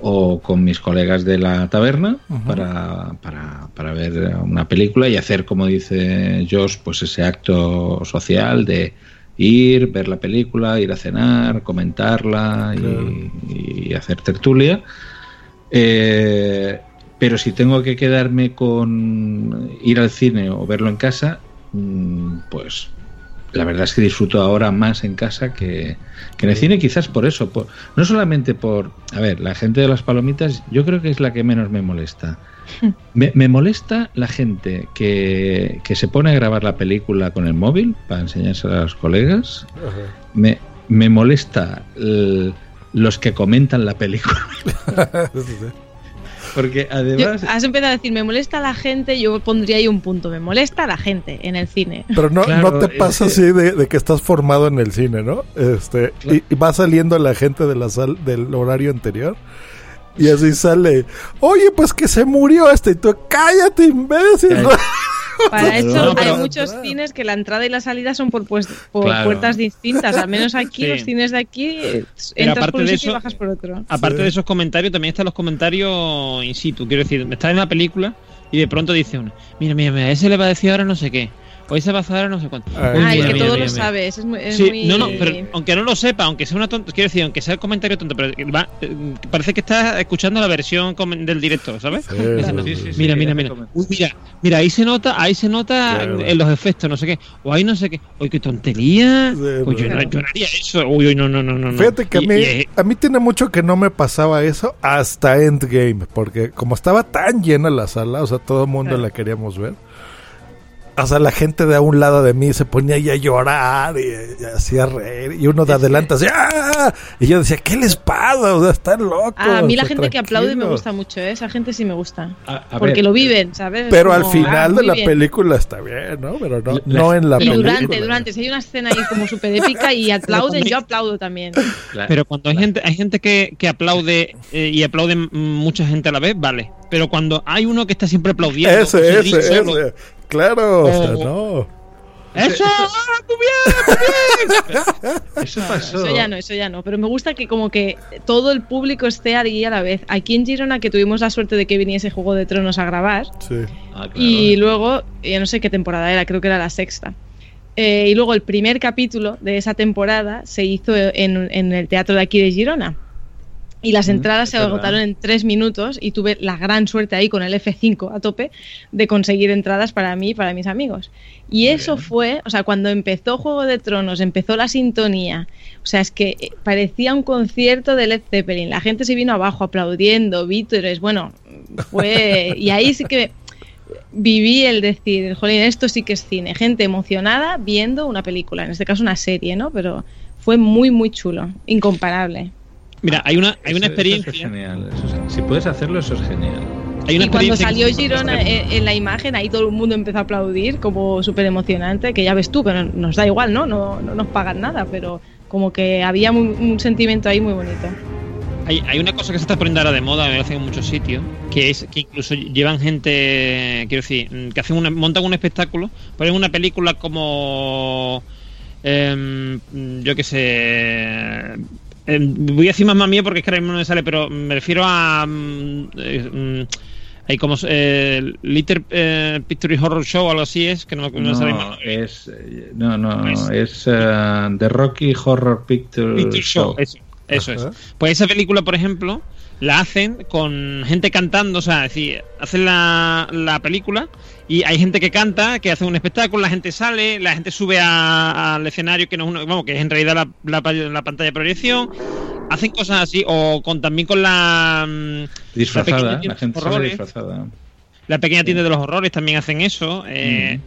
o con mis colegas de la taberna para, para, para ver una película y hacer, como dice Josh, pues ese acto social de ir, ver la película, ir a cenar, comentarla y, y hacer tertulia. Eh, pero si tengo que quedarme con ir al cine o verlo en casa, pues la verdad es que disfruto ahora más en casa que, que en el cine, quizás por eso. Por, no solamente por. A ver, la gente de las palomitas, yo creo que es la que menos me molesta. Me, me molesta la gente que, que se pone a grabar la película con el móvil para enseñarse a los colegas. Me, me molesta el- los que comentan la película. Porque Yo- además. has empezado a decir, me molesta la gente, yo pondría ahí un punto, me molesta la gente en el cine. Pero no, Claro, no te pasa que- así de, de que estás formado en el cine, ¿no? Este, y, y va saliendo la gente de la sal, del horario anterior. Y así sale, oye, pues que se murió este. Y tú, cállate, imbécil. ¿no? Para eso No, hay pero- muchos cines que la entrada y la salida son por, pues, por Claro. puertas distintas. Al menos aquí, Sí. los cines de aquí, eh, entras aparte por un de sitio y bajas por otro. Aparte de esos comentarios, también están los comentarios in situ. Quiero decir, estás en una película y de pronto dice uno, mira, mira, mira, ese le va a decir ahora no sé qué. O ese va a ahora no sé cuánto. Ah, Uy, mira, que todo lo sabes. Es muy, es Sí, muy- no, no, pero aunque no lo sepa, aunque sea una tonta, quiero decir, aunque sea el comentario tonto, pero va- eh, parece que estás escuchando la versión del director, ¿sabes? Sí, sí, sí, mira, mira, mira, Uy, mira, mira, ahí se nota, ahí se nota Claro. en los efectos, no sé qué, o ahí no sé qué, uy, qué tontería, Uy, yo, no, claro. yo no haría eso, uy, uy, no, no, no, no. Fíjate que a mí, y, a mí tiene mucho que no me pasaba eso hasta Endgame, porque como estaba tan llena la sala, o sea, todo el mundo la queríamos ver. O sea, la gente de a un lado de mí se ponía ahí a llorar y, y hacía reír. Y uno de adelante hacía ¡Ah! Y yo decía, ¿qué les pasa? O sea, están locos. Ah, a mí la o sea, gente que aplaude me gusta mucho, ¿eh? Esa gente sí me gusta. A- a porque ver, lo viven, ¿sabes? Es Pero al final ah, de la bien. película está bien, ¿no? Pero no, La- no en la Y película. durante, durante, si hay una escena ahí como súper épica y aplauden, yo aplaudo también. Pero cuando hay gente, hay gente que, que aplaude eh, y aplaude mucha gente a la vez, vale. Pero cuando hay uno que está siempre aplaudiendo, Ese, ese, ese. Claro, o sea, O- no. ¡Eso! ¡Ah, muy bien, muy bien! Eso pasó. Eso ya no, eso ya no. Pero me gusta que como que todo el público esté ahí a la vez. Aquí en Girona, que tuvimos la suerte de que viniese Juego de Tronos a grabar, Sí. Ah, claro. y luego, ya no sé qué temporada era, creo que era la sexta. Eh, y luego el primer capítulo de esa temporada se hizo en, en el teatro de aquí de Girona. Y las Mm, entradas se agotaron en tres minutos y tuve la gran suerte ahí con el F5 a tope de conseguir entradas para mí y para mis amigos. Y eso fue, o sea, cuando empezó Juego de Tronos, empezó la sintonía, o sea, es que eh, parecía un concierto de Led Zeppelin. La gente se vino abajo aplaudiendo, vítores, bueno, fue... Y ahí sí que viví el decir, jolín, esto sí que es cine. Gente emocionada viendo una película, en este caso una serie, ¿no? Pero fue muy, muy chulo, incomparable. Mira, hay una, hay una Eso- eso es experiencia. genial. eso es- si puedes hacerlo, eso es genial. Hay una y cuando salió que- Girona en, en la imagen, ahí todo el mundo empezó a aplaudir, como súper emocionante, que ya ves tú, que no- nos da igual, ¿no? ¿no? No nos pagan nada, pero como que había muy- un sentimiento ahí muy bonito. Hay, hay una cosa que se está poniendo ahora de moda, me hacen en muchos sitios, que es que incluso llevan gente, quiero decir, que hacen una, montan un espectáculo, ponen una película como em, yo qué sé. Em, voy a decir más mía porque es que ahora mismo no me sale, pero me refiero a. mm, eh, mm, hay como eh, Little eh, Picture Horror Show o algo así es, que no, me- no me sale No, más. es, eh, no, no, Es- es eh, The Rocky Horror Picture, Picture Show. Show, eso, eso es. Pues esa película, por ejemplo, la hacen con gente cantando, o sea, es decir, hacen la, la película y hay gente que canta, que hace un espectáculo, la gente sale, la gente sube a- al escenario, que no es, una- vamos, que es en realidad la, la pa- la pantalla de proyección, hacen cosas así, o con también con la... mm, Disfrazada, pequeña la gente horrores. disfrazada. La pequeña tienda de los horrores también hacen eso. eh,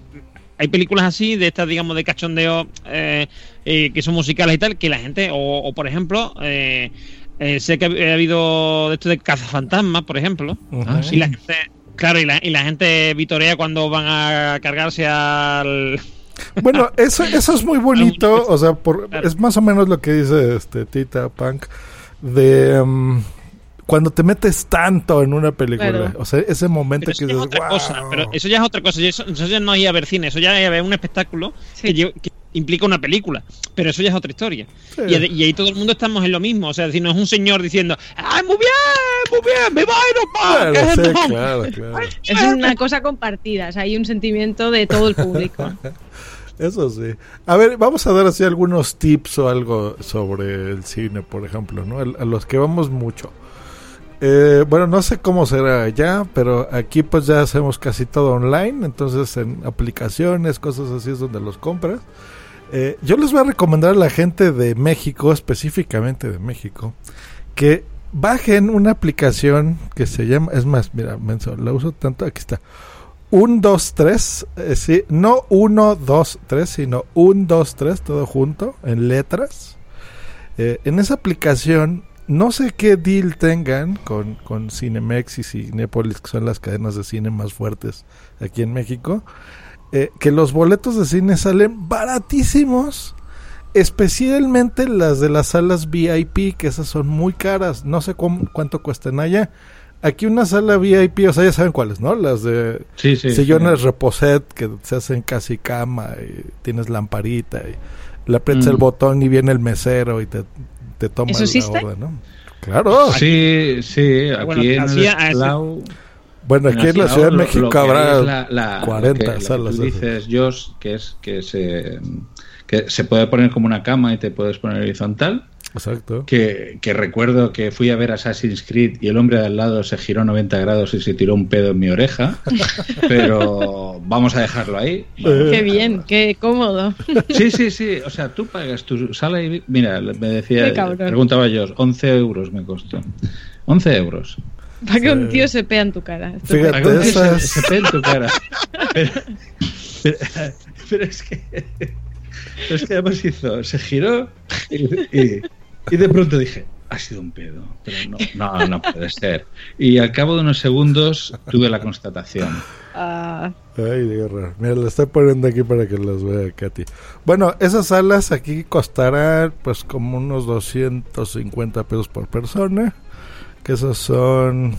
Hay películas así, de estas, digamos, de cachondeo, eh, eh, que son musicales y tal, que la gente, o, o, por ejemplo, eh, eh, sé que ha ha habido de esto de cazafantasmas, por ejemplo, Ah, y la gente, claro, y la, y la gente vitorea cuando van a cargarse al... Bueno, eso, eso es muy bonito, o sea, por, Claro. es más o menos lo que dice este Tita Punk de mm, cuando te metes tanto en una película, Claro. o sea, ese momento Pero eso que ya es dices, otra cosa, "Wow". pero eso ya es otra cosa, eso, eso ya no es ir a ver cine, eso ya es ver un espectáculo Sí. que, lle- que implica una película, pero eso ya es otra historia. Sí. Y, y ahí todo el mundo estamos en lo mismo, o sea, si no es un señor diciendo, ¡ay, muy bien, muy bien, me va a ir Claro, es el sí, nombre". claro, claro. Es una cosa compartida, o sea, hay un sentimiento de todo el público. Eso sí. A ver, vamos a dar así algunos tips o algo sobre el cine, por ejemplo, ¿no? A, a los que vamos mucho. Eh, bueno, no sé cómo será allá, pero aquí pues ya hacemos casi todo online, entonces en aplicaciones, cosas así es donde los compras. Eh, yo les voy a recomendar a la gente de México, específicamente de México, que bajen una aplicación que se llama, es más, mira, menso, la uso tanto, aquí está. 1, 2, 3, eh, sí, no 1, 2, 3, sino 1, 2, 3, todo junto, en letras. Eh, en esa aplicación, no sé qué deal tengan con, con Cinemex y Cinepolis, que son las cadenas de cine más fuertes aquí en México, eh, que los boletos de cine salen baratísimos, especialmente las de las salas VIP, que esas son muy caras, no sé cómo- cuánto cuestan allá. Aquí una sala VIP, o sea, ya saben cuáles, ¿no? Las de Sí, sí. sillones sí. reposet que se hacen casi cama y tienes lamparita y le aprietas el Mm. botón y viene el mesero y te, te toma ¿Eso la orden, ¿no? Claro. Sí, sí, aquí Bueno, en el Clau- Bueno, aquí en la Ciudad de México lo habrá la- la- lo 40 que- lo que salas. tú dices, Josh, que es que se que se puede poner como una cama y te puedes poner horizontal. Exacto. Que, que recuerdo que fui a ver Assassin's Creed y el hombre de al lado se giró 90 grados y se tiró un pedo en mi oreja. pero vamos a dejarlo ahí. Qué bien, qué cómodo. Sí, sí, sí. O sea, tú pagas tu sala y. Mira, me decía. Qué cabrón. Preguntaba yo, 11 euros me costó. 11 euros. Para que un tío se pea en tu cara. Fíjate, Para que un tío esas- se, se pegue en tu cara. Pero, pero- pero es que. pero es que además hizo. Se giró y, y- y de pronto dije. Ha sido un pedo, pero no, no, no puede ser. Y al cabo de unos segundos tuve la constatación. Ah, Ay, guerra. Mira, la estoy poniendo aquí para que las vea Katy. Bueno, esas salas aquí costarán pues como unos 250 pesos por persona. Que esos son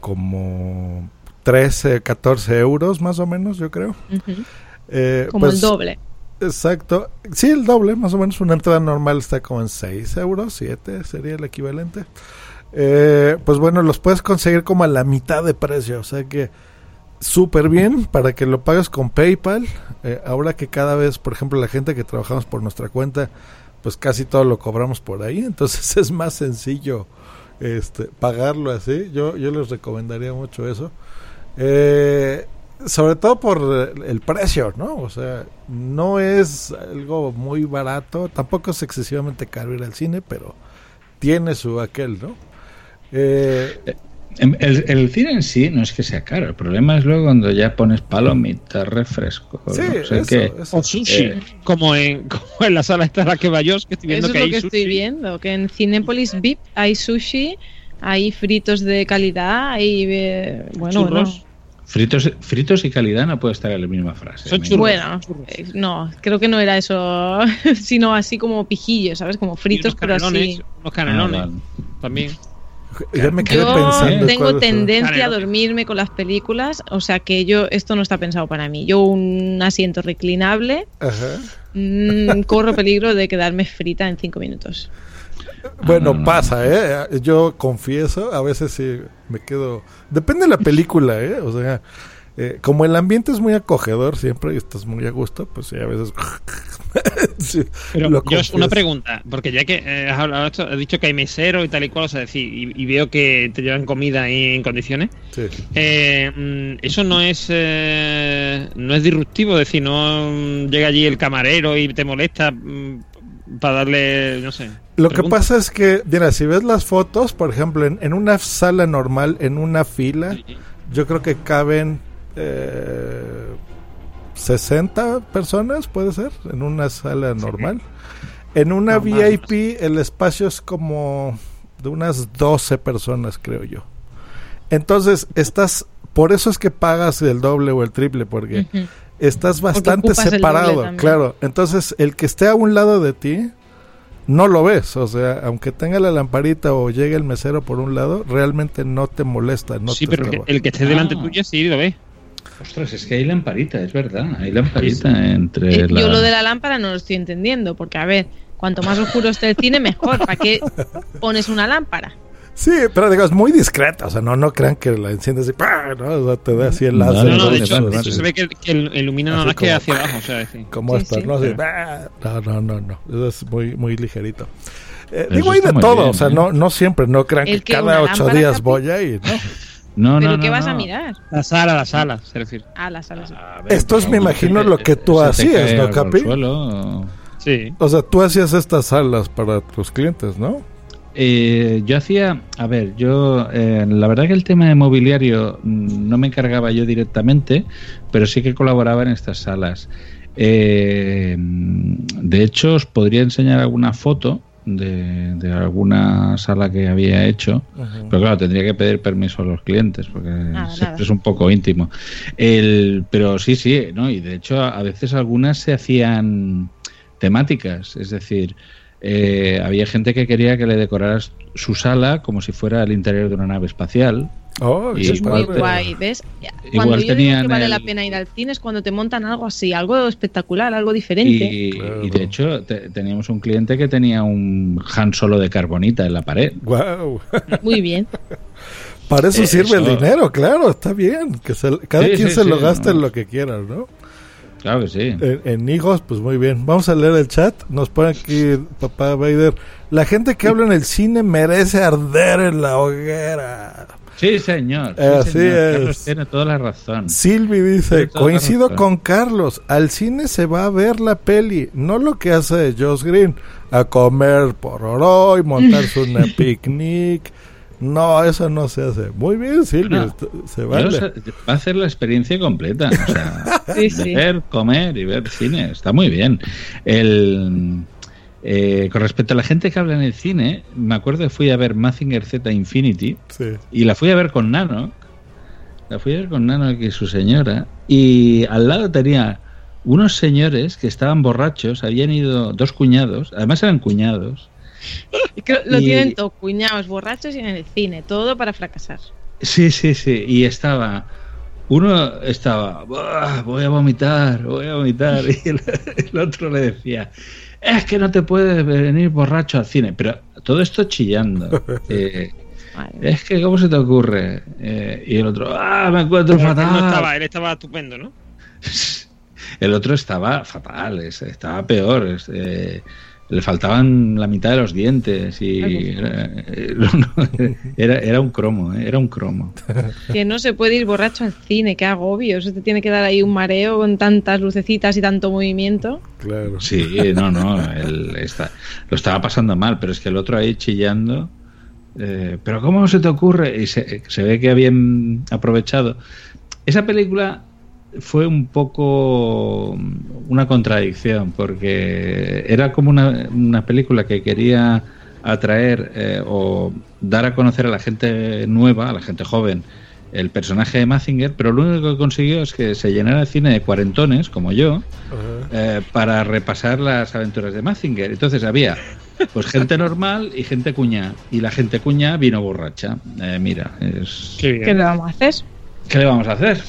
como 13, 14 euros más o menos, yo creo. Eh, Como pues, el doble. Exacto. Sí, el doble, más o menos. Una entrada normal está como en 6 euros, 7 sería el equivalente. Eh, pues bueno, los puedes conseguir como a la mitad de precio. O sea que súper bien para que lo pagues con PayPal. Eh, ahora que cada vez, por ejemplo, la gente que trabajamos por nuestra cuenta, pues casi todo lo cobramos por ahí. Entonces es más sencillo este, pagarlo así. Yo, yo les recomendaría mucho eso. Eh, sobre todo por el- precio, ¿no? O sea, no es algo muy barato, tampoco es excesivamente caro ir al cine, pero tiene su aquel, ¿no? Eh, Em, El, el cine en sí no es que sea caro, el problema es luego cuando ya pones palomitas, refresco. sí, no sé eso, qué. eso. O sushi, Eh, como, en, como en la sala esta la que va Josh, que estoy viendo Eso es que lo hay que sushi. estoy viendo, que en Cinépolis VIP hay sushi, hay fritos de calidad, hay... eh, bueno, Churros. bueno. Fritos, fritos y calidad no puede estar en la misma frase. Son Me- churros. Bueno, eh, no, creo que no era eso, sino así como pijillos, ¿sabes? Como fritos, pero así. unos Ah, canelones vale. también. Ya me quedé Yo pensando. tengo tendencia a dormirme con las películas, o sea que yo esto no está pensado para mí. Yo un asiento reclinable, Ajá. mm, corro peligro de quedarme frita en cinco minutos. Bueno, no, no. pasa, ¿eh? Yo confieso, a veces sí me quedo... Depende de la película, ¿eh? O sea, eh, como el ambiente es muy acogedor siempre y estás muy a gusto, pues sí, a veces... sí, Pero lo yo confieso. una pregunta, porque ya que eh, has hablado esto, has dicho que hay mesero y tal y cual, o sea, decir, y, y veo que te llevan comida ahí en condiciones. Sí. Eh, mm, eso no es eh, no es disruptivo, es decir, no llega allí el camarero y te molesta mm, para darle, no sé. Lo que pasa es que, mira, si ves las fotos, por ejemplo, en, en una sala normal, en una fila, yo creo que caben eh, 60 personas, puede ser, en una sala normal. En una No, más, VIP el espacio es como de unas 12 personas, creo yo. Entonces, estás, por eso es que pagas el doble o el triple, porque estás bastante el separado, claro. Entonces, el que esté a un lado de ti, no lo ves. O sea, aunque tenga la lamparita o llegue el mesero por un lado, realmente no te molesta. No sí, te pero que- estorba. el que esté delante Ah. tuyo sí lo ves. Ostras, es que hay lamparita, es verdad. Hay lamparita entre Eh, la... Yo lo de la lámpara no lo estoy entendiendo, porque a ver, cuanto más oscuro esté el cine, mejor. ¿Para qué pones una lámpara? Sí, pero digo, es muy discreta. O sea, no, no crean que la enciendes y ¡pah! ¿no? O sea, te da así el No, láser. No, no, de vale, hecho, de hecho se ve que, que el- ilumina nada Así más que hacia abajo, o sea, decir. Como Sí, esto, sí. ¿no? Así, Sí. ¡bah! no, no, no, no. Eso es muy, muy ligerito. Eh, digo, hay de todo. bien, o sea, ¿eh? no, no siempre. No crean El que que cada ocho días Capi. voy ahí. ¿no? No, ¿Pero no, qué no, vas a mirar? La sala, la sala, se refiere. Ah, la sala. sí. A ver, Esto es, me imagino, te- lo que tú hacías, ¿no, Capi? suelo, o- Sí. O sea, tú hacías estas salas para tus clientes, ¿no? Eh, yo hacía, a ver, yo, eh, la verdad que el tema de mobiliario no me encargaba yo directamente, pero sí que colaboraba en estas salas. Eh, de hecho, os podría enseñar alguna foto de, de alguna sala que había hecho, pero claro, tendría que pedir permiso a los clientes porque Nada, siempre nada. es un poco íntimo. El, pero sí, sí, ¿no? Y de hecho, a veces algunas se hacían temáticas, es decir, eh, había gente que quería que le decoraras su sala como si fuera el interior de una nave espacial. Oh, Y es muy padre. guay, ¿ves? Igual Cuando yo digo tenían que vale el- la pena ir al cine es cuando te montan algo así, algo espectacular, algo diferente. Y, Claro. y de hecho te- teníamos un cliente que tenía un Han Solo de carbonita en la pared. Guau. Muy bien. Para eso Eh, sirve el eso- dinero, claro, está bien. Que se- cada Sí, quien sí, se sí, lo gaste no. en lo que quiera, ¿no? Claro que sí. En, en hijos, pues muy bien. Vamos a leer el chat. Nos pone aquí papá Vader. La gente que habla en el cine merece arder en la hoguera. Sí, señor. sí, Así señor. es. Carlos tiene toda la razón. Silvi dice, coincido con Carlos, al cine se va a ver la peli, no lo que hace Josh Green, a comer pororó y montarse una picnic. No, eso no se hace. Muy bien, Silvi, No. se vale. va a hacer la experiencia completa. O sea, Sí, sí. ver, comer y ver cine. Está muy bien. El, eh, con respecto a la gente que habla en el cine, me acuerdo que fui a ver Mazinger Z Infinity Sí. y la fui a ver con Nano. La fui a ver con Nano y su señora. Y al lado tenía unos señores que estaban borrachos, habían ido dos cuñados, además eran cuñados. Creo- Lo Y- tienen todos, cuñados, borrachos y en el cine, todo para fracasar. Sí, sí, sí. Y estaba. Uno estaba. "Buah, Voy a vomitar, voy a vomitar. Y el, el otro le decía. Es que no te puedes venir borracho al cine. Pero todo esto chillando. Eh, es que, ¿cómo se te ocurre? Eh, y el otro. ¡Ah, me encuentro Pero él fatal! no estaba, él estaba estupendo, ¿no? El otro estaba fatal, es- estaba peor. eh, le faltaban la mitad de los dientes y era, eh, era, era un cromo, eh, era un cromo. Que no se puede ir borracho al cine, qué agobio. Eso te tiene que dar ahí un mareo con tantas lucecitas y tanto movimiento. Claro. Sí, no, no, él está, lo estaba pasando mal, pero es que el otro ahí chillando. eh, pero ¿cómo se te ocurre? Y se, se ve que habían aprovechado. Esa película fue un poco una contradicción, porque era como una, una película que quería atraer eh, o dar a conocer a la gente nueva, a la gente joven, el personaje de Mazinger, pero lo único que consiguió es que se llenara el cine de cuarentones, como yo, eh, para repasar las aventuras de Mazinger. Entonces había Pues gente normal y gente cuña. Y la gente cuña vino borracha. Eh, mira, es... ¿Qué le vamos a hacer? ¿Qué le vamos a hacer?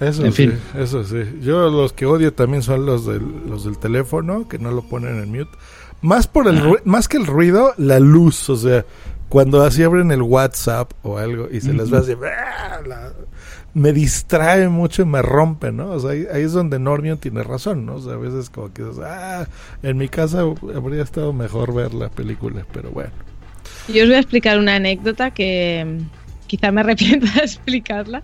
Eso En sí, fin. eso sí. Yo los que odio también son los del, los del teléfono, que no lo ponen en mute. Más por el ru- más que el ruido, la luz, o sea, cuando así abren el WhatsApp o algo y se les ve así, ¡ah! la- me distrae mucho y me rompe, ¿no? O sea, ahí, ahí es donde Normion tiene razón, ¿no? O sea, a veces como que dices, ah, en mi casa habría estado mejor ver la película, pero bueno. Yo os voy a explicar una anécdota que mm, quizá me arrepienta de explicarla,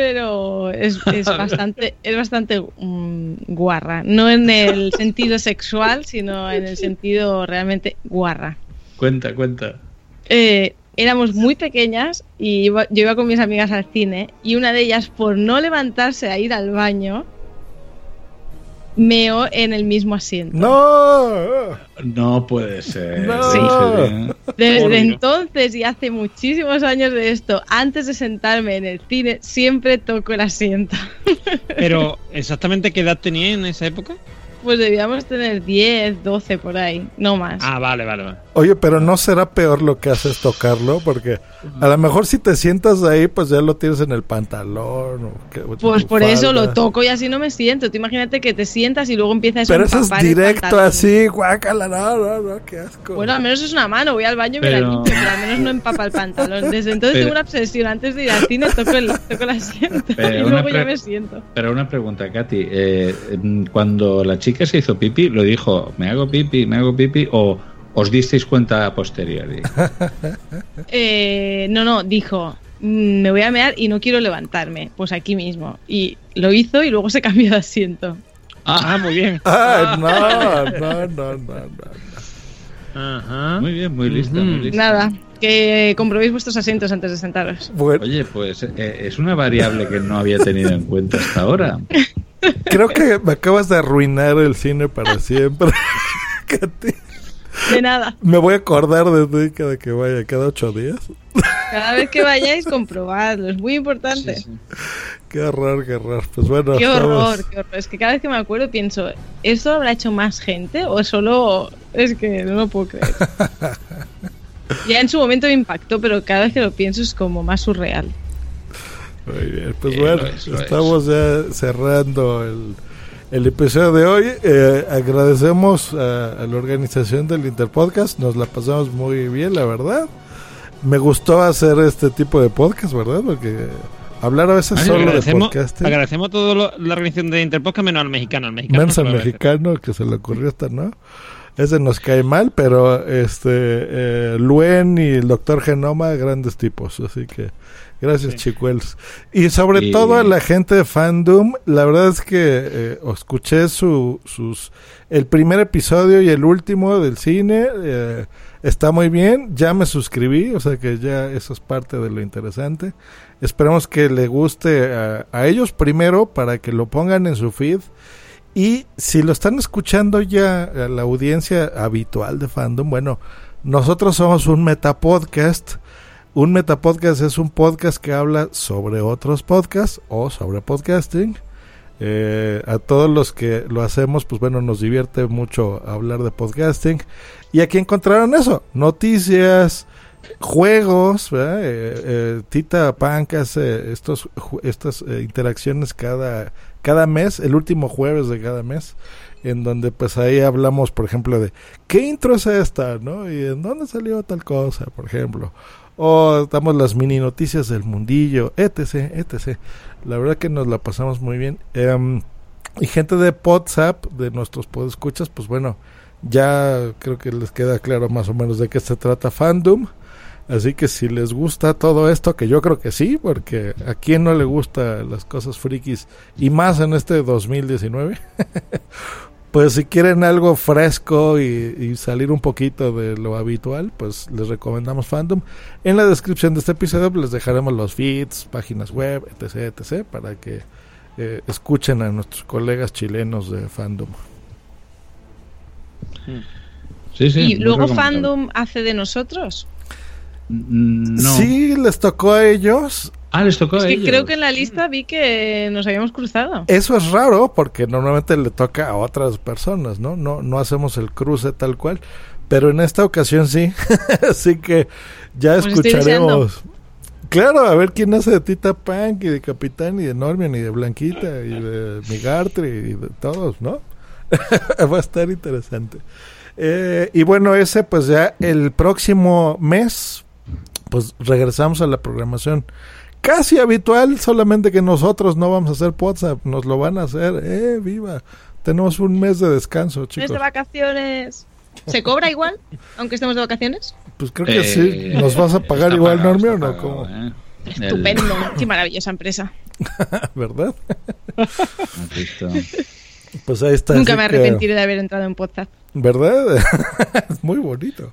pero es, es bastante, es bastante mm, guarra. No en el sentido sexual, sino en el sentido realmente guarra. Cuenta, cuenta. Eh, éramos muy pequeñas y iba- yo iba con mis amigas al cine y una de ellas, por no levantarse a ir al baño, meó en el mismo asiento. ¡No! No puede ser. No. ¿En serio? Desde entonces y hace muchísimos años de esto, antes de sentarme en el cine, siempre toco el asiento. Pero, ¿exactamente qué edad tenía en esa época? Pues debíamos tener 10, 12 por ahí, no más. Ah, vale, vale, vale. Oye, pero no será peor lo que haces tocarlo, porque a lo mejor si te sientas ahí, pues ya lo tienes en el pantalón. O que- o Pues por eso falda. lo toco y así no me siento. Tú imagínate que te sientas y luego empieza eso Pero a eso es directo así, guácala, no, no, no, qué asco. Bueno, al menos es una mano, voy al baño y me la Pero- limpio, pero al menos no empapa el pantalón. Desde entonces Pero- tengo una obsesión. Antes de ir al cine toco el, toco el asiento Pero y una luego ya me siento. Pero una pregunta, Katy. eh, mm, cuando la chica se hizo pipi, ¿lo dijo, me hago pipi, me hago pipi? ¿O os disteis cuenta a posteriori? Eh, no, no, dijo, "Mm, me voy a mear y no quiero levantarme. Pues aquí mismo. Y lo hizo y luego se cambió de asiento. Ah, muy bien. Ay, no, no, no, no, no. Ajá. Muy bien, muy lista, muy lista. Nada, que comprobéis vuestros asientos antes de sentaros. Bueno, Oye, pues eh, es una variable que no había tenido en cuenta hasta ahora. creo que me acabas de arruinar el cine para siempre. Katy. De nada. me voy a acordar de ti cada que vaya, cada ocho días. Cada vez que vayáis, comprobadlo. Es muy importante. Qué horror, qué horror. Pues bueno, Qué estamos- horror, qué horror. Es que cada vez que me acuerdo pienso, ¿esto lo habrá hecho más gente o solo es que no lo puedo creer? ya en su momento me impactó, pero cada vez que lo pienso es como más surreal. Muy bien, pues Eh, bueno, es, estamos ya cerrando el, el episodio de hoy. Eh, agradecemos a, a la organización del Interpodcast, nos la pasamos muy bien, la verdad. Me gustó hacer este tipo de podcast, ¿verdad? Porque hablar a veces Ay, solo de podcasting. agradecemos a toda la organización de Interpodcast menos al mexicano. Al mexicano Menos no al mexicano que se le ocurrió esta, ¿no? Ese nos cae mal, pero este eh, Luen y el doctor Genoma, grandes tipos, así que gracias chicuels. Y sobre Y- todo a la gente de Fandom, la verdad es que eh, escuché su, sus el primer episodio y el último del cine, eh, está muy bien, ya me suscribí, o sea que ya eso es parte de lo interesante. Esperemos que le guste a, a ellos primero para que lo pongan en su feed. Y si lo están escuchando ya a la audiencia habitual de fandom, bueno, nosotros somos un metapodcast. Un metapodcast es un podcast que habla sobre otros podcasts o sobre podcasting. Eh, a todos los que lo hacemos, pues bueno, nos divierte mucho hablar de podcasting. Y aquí encontraron eso, noticias, juegos. Eh, eh, Tita Punk hace estos, estas eh, interacciones cada, cada mes, el último jueves de cada mes, en donde pues ahí hablamos, por ejemplo, de qué intro es esta, ¿no? Y en dónde salió tal cosa, por ejemplo. O damos las mini noticias del mundillo, etc, etc. La verdad que nos la pasamos muy bien. Em, y gente de WhatsApp, de nuestros podescuchas, pues bueno, ya creo que les queda claro más o menos de qué se trata Fandom. Así que si les gusta todo esto, que yo creo que sí, porque a quien no le gusta las cosas frikis y más en este 2019, pues si quieren algo fresco y, y salir un poquito de lo habitual, pues les recomendamos Fandom. En la descripción de este episodio pues, les dejaremos los feeds, páginas web, etc, etc, para que eh, escuchen a nuestros colegas chilenos de Fandom. Sí, sí. y luego. Fandom hace de nosotros. No. Sí, les tocó a ellos Ah, les tocó Es a que ellos. creo que en la lista vi que nos habíamos cruzado. Eso es raro porque normalmente le toca a otras personas, ¿no? No, no hacemos el cruce tal cual. Pero en esta ocasión sí. Así que ya escucharemos. Claro, a ver quién hace de Tita Punk y de Capitán y de Normion y de Blanquita y de Migartri y de todos, ¿no? Va a estar interesante. Eh, y bueno, ese pues ya el próximo mes pues regresamos a la programación casi habitual, solamente que nosotros no vamos a hacer WhatsApp, nos lo van a hacer. ¡Eh, viva! Tenemos un mes de descanso, Mes chicos. de vacaciones. ¿Se cobra igual, aunque estemos de vacaciones? Pues creo que Eh, sí. ¿Nos vas a pagar igual, pagado, Normio, o no? pagado, ¿Cómo? ¿eh? El- Estupendo. Qué maravillosa empresa. ¿Verdad? Pues ahí está. Nunca me que- arrepentiré de haber entrado en WhatsApp. ¿Verdad? es muy bonito.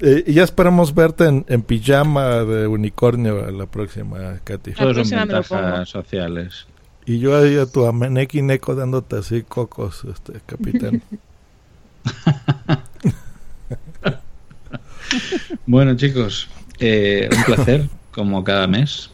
Eh, y ya esperamos verte en, en pijama de unicornio la próxima, Katy. Todos son próxima me lo ventajas pongo. sociales. Y yo ahí a tu ameneki neko dándote así cocos, este capitán. Bueno, chicos, eh, un placer, como cada mes.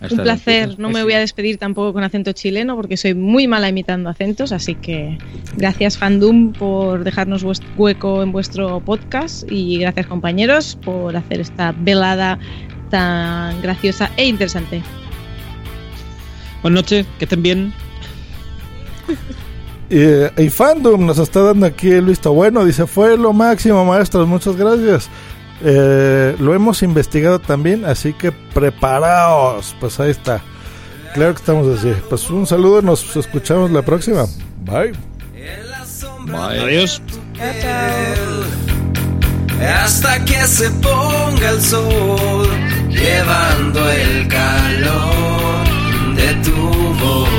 Hasta Un placer. No me citas. voy a despedir tampoco con acento chileno porque soy muy mala imitando acentos. Así que gracias, Fandom, por dejarnos hueco en vuestro podcast. Y gracias, compañeros, por hacer esta velada tan graciosa e interesante. Buenas noches, que estén bien. Eh, y Fandom nos está dando aquí el visto bueno. Dice: Fue lo máximo, maestros. Muchas gracias. Eh, lo hemos investigado también, así que preparaos. Pues ahí está. Claro que estamos así. Pues un saludo. Nos escuchamos la próxima. Bye. Adiós. hasta que se ponga el sol, llevando el calor de tu voz.